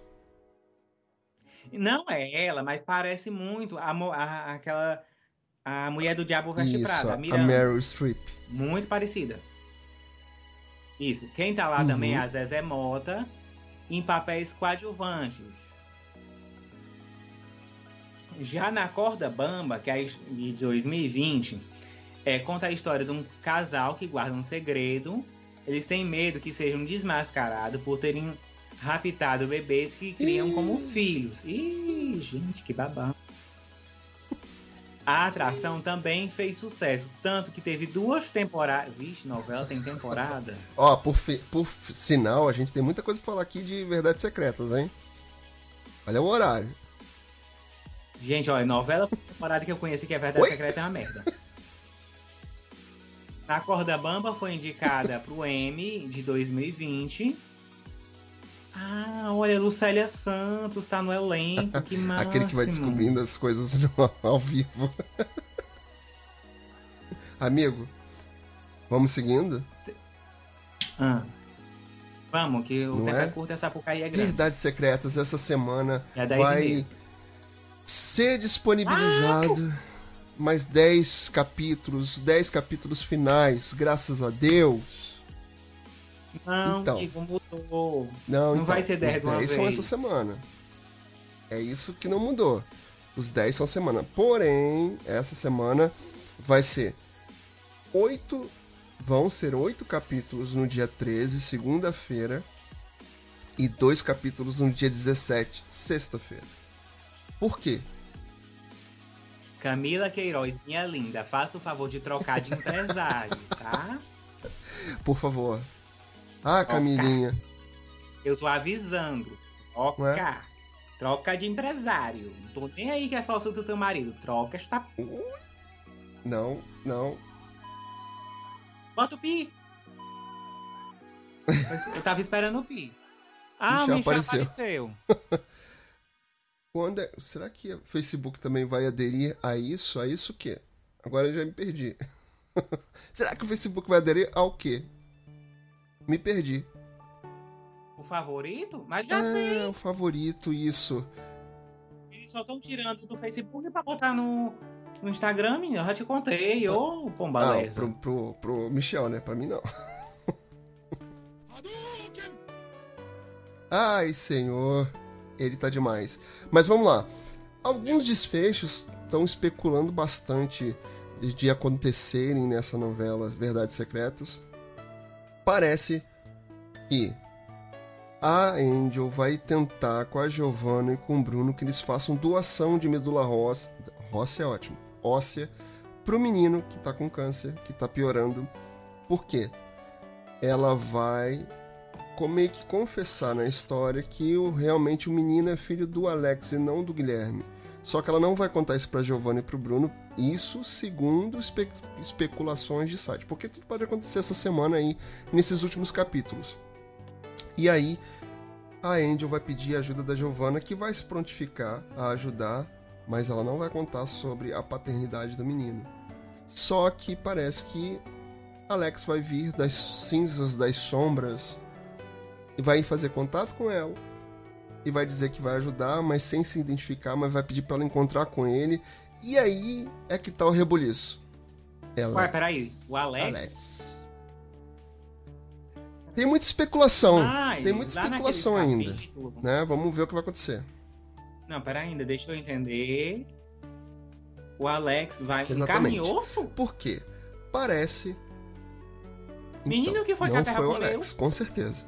Não é ela, mas parece muito a, a- aquela. A mulher do Diabo Veste Prada, a a Miranda. Meryl Streep. Muito parecida. Isso. Quem tá lá Uhum. também é a Zezé Mota, em papéis coadjuvantes. Já na Corda Bamba, que é de 2020, é, conta a história de um casal que guarda um segredo. Eles têm medo que sejam desmascarados por terem raptado bebês que criam Ih. como filhos. Ih, gente, que babá. A atração também fez sucesso, tanto que teve duas temporadas. Vixe, novela tem temporada. Ó, por, fi- por fi- sinal, a gente tem muita coisa pra falar aqui de verdades secretas, hein? Olha o horário. Gente, olha, novela por temporada que eu conheci que é Verdade Oi? Secreta é uma merda. A Corda Bamba foi indicada pro M de 2020. Ah, olha, Lucélia Santos tá no elenco, que máximo. Aquele que vai descobrindo as coisas ao vivo. Amigo, vamos seguindo? Ah. Vamos, que o Não tempo é? é curto e essa porcaria é grande. Verdades Secretas, essa semana É 10 vai ser disponibilizado mais 10 capítulos, 10 capítulos finais, graças a Deus. Não, Então. Mudou. Não, Não então, vai ser 10 os de uma 10 são essa semana. É isso que não mudou. Os 10 são semana. Porém, essa semana vai ser 8. Vão ser 8 capítulos no dia 13, segunda-feira. E dois capítulos no dia 17, sexta-feira. Por quê? Camila Queiroz, minha linda, faça o favor de trocar de empresário, tá? Por favor. Ah, Camilinha. Eu tô avisando. Troca. Ué? Troca de empresário. Não tô nem aí que é sócio do teu marido. Troca esta. Não, não. Bota o pi. Eu tava esperando o pi. Ah, o Michel apareceu. apareceu. Quando é- Será que o Facebook também vai aderir a isso? A isso o quê? Agora eu já me perdi. Será que o Facebook vai aderir ao quê? Me perdi. O favorito? Mas já Ah, tem. o favorito, isso. Eles só estão tirando do Facebook pra botar no, no Instagram, menino. Eu já te contei. Ô, Ah, pombaleza. pro, pro, pro Michel, né? Pra mim não. Ai, senhor. Ele tá demais. Mas vamos lá. Alguns desfechos estão especulando bastante de acontecerem nessa novela Verdades Secretas. Parece que a Angel vai tentar com a Giovanna e com o Bruno que eles façam doação de medula óssea. Óssea é ótimo. Óssea pro menino que tá com câncer, que tá piorando. Por quê? Ela vai meio que confessar na história que o, realmente o menino é filho do Alex e não do Guilherme. Só que ela não vai contar isso pra Giovanna e pro Bruno, isso segundo espe- especulações de site. Porque tudo pode acontecer essa semana aí, nesses últimos capítulos. E aí, a Angel vai pedir a ajuda da Giovanna, que vai se prontificar a ajudar, mas ela não vai contar sobre a paternidade do menino. Só que parece que Alex vai vir das cinzas, das sombras, e vai fazer contato com ela. E vai dizer que vai ajudar, mas sem se identificar, mas vai pedir pra ela encontrar com ele. E aí é que tá o rebuliço. Ué, peraí. O Alex. Alex. Tem muita especulação. Mas, Tem muita especulação ainda. capítulo- Né? Vamos ver o que vai acontecer. Não, pera ainda, deixa eu entender. O Alex vai Exatamente. e osso? Por quê? Parece. Menino que foi não a Terra foi o. Alex, com certeza.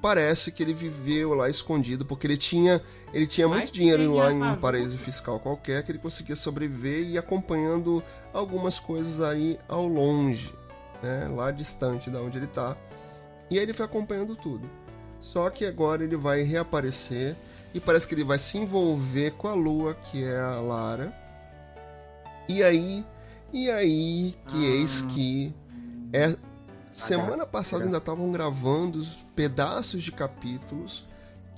Parece que ele viveu lá escondido, porque ele tinha, ele tinha Mas muito dinheiro lá em um paraíso fiscal qualquer, que ele conseguia sobreviver e ir acompanhando algumas coisas aí ao longe, né? lá distante da onde ele tá. E aí ele foi acompanhando tudo. Só que agora ele vai reaparecer e parece que ele vai se envolver com a lua, que é a Lara. E aí, e aí que Ah. eis que é semana passada ainda estavam gravando pedaços de capítulos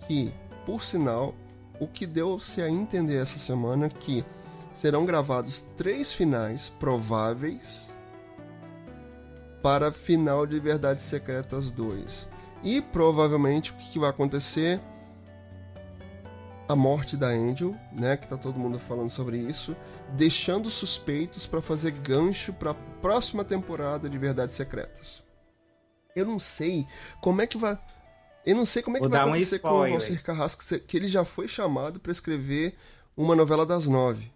que, por sinal, o que deu-se a entender essa semana é que serão gravados três finais prováveis para final de Verdades Secretas 2. E provavelmente o que vai acontecer? A morte da Angel, né, que tá todo mundo falando sobre isso, deixando suspeitos para fazer gancho para a próxima temporada de Verdades Secretas. Eu não sei como é que vai eu não sei como é que Vou vai dar um acontecer com o. Valcir Carrasco, que ele já foi chamado para escrever uma novela das nove.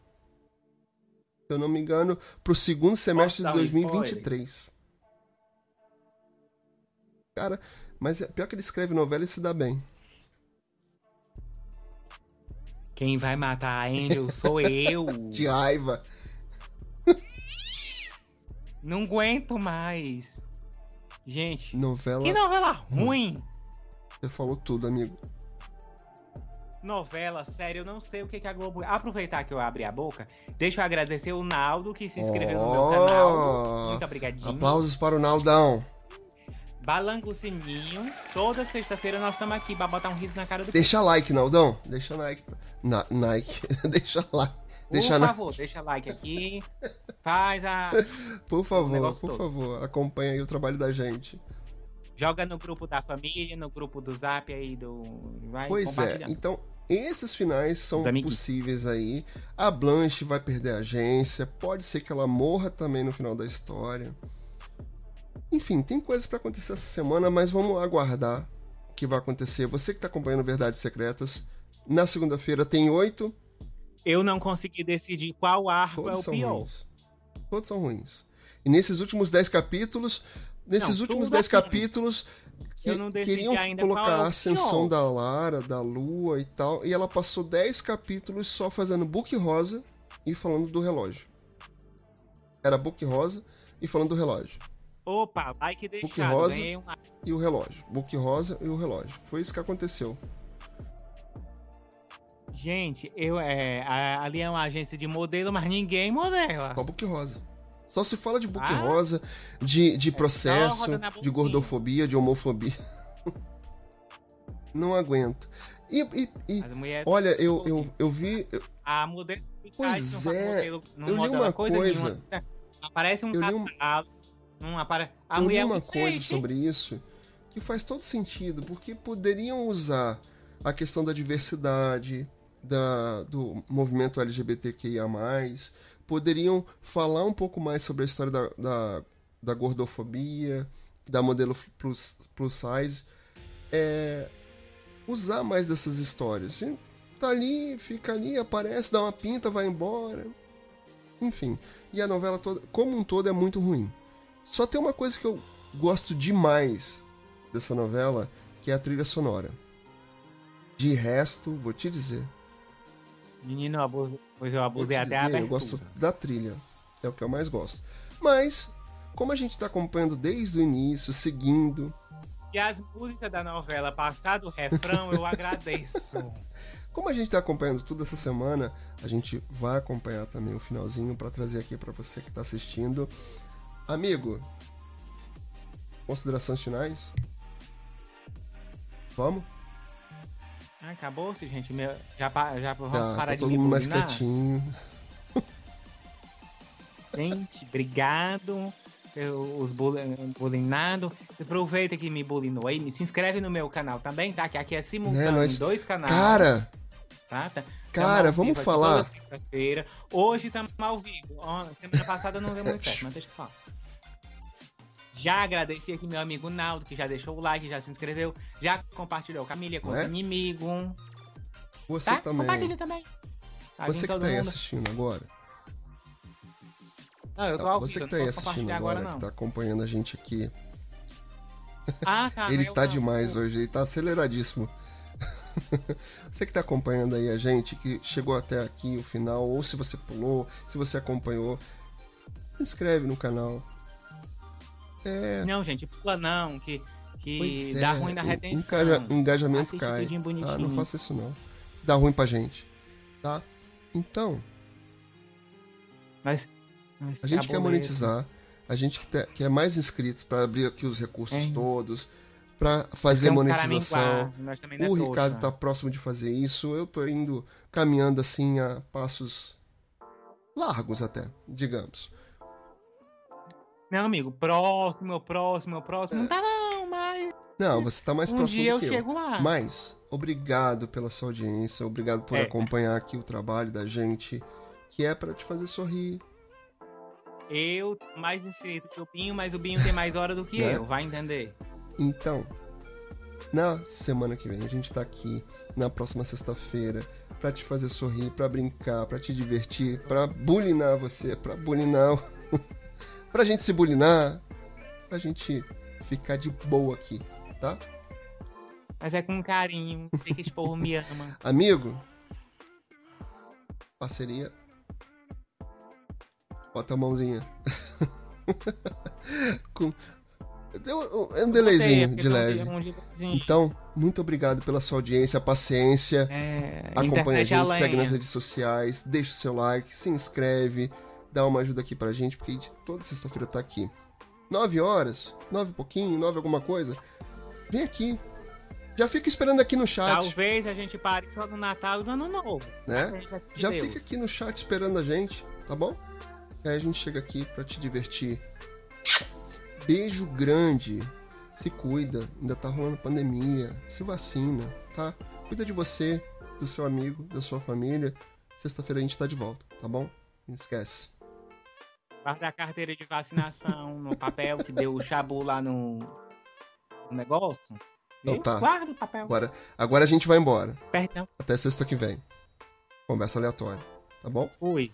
Se eu não me engano, pro segundo semestre de dar um 2023. Cara, mas é pior que ele escreve novela e se dá bem. Quem vai matar a Angel sou eu. De raiva. Não aguento mais. Gente, Novela. que novela ruim. Você falou tudo, amigo. Novela, sério, eu não sei o que, que a Globo. Aproveitar que eu abri a boca, deixa eu agradecer o Naldo que se inscreveu no meu Oh! canal. Muito obrigadinho. Aplausos para o Naldão. Balança o sininho. Toda sexta-feira nós estamos aqui pra botar um riso na cara do Deixa like, Naldão. Deixa like. Na, Nike. deixa like. Deixa Por favor, deixa like aqui. Faz a. Por favor, por todo. favor, acompanha aí o trabalho da gente. Joga no grupo da família, no grupo do zap aí do. Vai Pois é, então esses finais são possíveis aí. A Blanche vai perder a agência, pode ser que ela morra também no final da história. Enfim, tem coisas pra acontecer essa semana, mas vamos aguardar o que vai acontecer. Você que tá acompanhando Verdades Secretas, na segunda-feira tem oito, Eu não consegui decidir qual arco é todos o são pior. ruins. Todos são ruins. E nesses últimos dez capítulos, nesses Não, últimos dez é capítulos, que Eu não decidi queriam colocar é o a ascensão da Lara, da Lua e tal, e ela passou 10 capítulos só fazendo book rosa e falando do relógio. Era book rosa e falando do relógio. Opa, like Book deixado. rosa. Ganhei um. E o relógio. Book rosa e o relógio. Foi isso que aconteceu. Gente, eu, é, a- ali é uma agência de modelo, mas ninguém modela. Só book rosa. Só se fala de book Ah. rosa, de, de processo, de gordofobia, de homofobia. Não aguento. E, e- e, olha, eu, eu, eu vi. eu- A modelo Pois é, modelo, não eu li uma coisa, coisa- nenhuma. Aparece um Eu li um- catálogo. Não apare... A eu li é uma coisa sobre isso que faz todo sentido, porque poderiam usar a questão da diversidade, da, do movimento LGBTQIA, poderiam falar um pouco mais sobre a história da, da, da gordofobia, da modelo plus, plus size, é, usar mais dessas histórias. Tá ali, fica ali, aparece, dá uma pinta, vai embora. Enfim, e a novela toda, como um todo, é muito ruim. Só tem uma coisa que eu gosto demais dessa novela, que é a trilha sonora. De resto, vou te dizer. Menino, eu abuso... pois eu abusei até a dizer, eu abertura. gosto da trilha. É o que eu mais gosto. Mas, como a gente tá acompanhando desde o início, seguindo, E as músicas da novela, passado o refrão, eu agradeço. como a gente tá acompanhando tudo essa semana, a gente vai acompanhar também o finalzinho pra trazer aqui pra você que tá assistindo. Amigo, considerações finais? Vamos? Ah, Acabou-se, gente. Meu... Já, pa- já vamos Já, parar tá de todo me mundo mais quietinho. Gente, obrigado pelos bulinados. Aproveita que me bulinou aí, me se inscreve no meu canal também, tá? Que aqui é simultâneo Né, nós- dois canais. Cara, tá? Tá- cara, vamos falar. Hoje estamos ao vivo. Semana passada não deu muito certo, mas deixa eu falar. Já agradeci aqui meu amigo Naldo, que já deixou o like, já se inscreveu, já compartilhou com a família, com é? os inimigos. você Tá? também. Compartilha também. Tá Você que tá aí assistindo agora. Não, eu tô ao Você que tá aí assistindo agora, agora, que tá acompanhando a gente aqui. Ah, tá. ele tá não. demais hoje, ele tá aceleradíssimo. você que tá acompanhando aí a gente, que chegou até aqui o final, ou se você pulou, se você acompanhou, se inscreve no canal. É, Não, gente, pula não, que, que pois dá é, ruim na retenção. engaja- engajamento cai. Tá? Não faça isso não. Dá ruim pra gente. Tá? Então, Mas, mas A gente quer mesmo. monetizar, a gente que te- quer mais inscritos para abrir aqui os recursos É. todos, para fazer monetização. não é O. Ricardo tá próximo de fazer isso. Eu tô indo caminhando assim a passos largos até, digamos. Meu amigo, próximo, próximo, próximo. Não tá não, mas Não, você tá mais um próximo dia do eu que eu. chego lá. Mas obrigado pela sua audiência, obrigado por É. acompanhar aqui o trabalho da gente, que é para te fazer sorrir. Eu mais inscrito que o Binho, mas o Binho tem mais hora do que Né? eu, vai entender. Então, na semana que vem a gente tá aqui na próxima sexta-feira pra te fazer sorrir, pra brincar, pra te divertir, pra bulinar você, pra bulinar, o- pra gente se bulinar, pra gente ficar de boa aqui, tá? Mas é com carinho, sei que esse povo me ama. Amigo, parceria. Bota a mãozinha. Com... Deu um, um delayzinho de leve. Então, muito obrigado pela sua audiência, paciência. É, Acompanha a gente, segue lenha. nas redes sociais, deixa o seu like, se inscreve, dá uma ajuda aqui pra gente, porque a gente toda sexta-feira tá aqui. 9 horas, 9 e pouquinho, 9 alguma coisa, vem aqui. Já fica esperando aqui no chat, Talvez a gente pare só no Natal e no Ano Novo. Né? Já Deus. fica aqui no chat esperando a gente, tá bom? E aí a gente chega aqui pra te divertir. Beijo grande. Se cuida, ainda tá rolando pandemia. Se vacina, tá? Cuida de você, do seu amigo, da sua família. Sexta-feira a gente tá de volta, tá bom? Não esquece. Guarda a carteira de vacinação no papel que deu o chabu lá no, no negócio. Viu? tá. Guarda o papel. Agora, agora a gente vai embora. Perdão. Até sexta que vem. Conversa aleatória, tá bom? Fui.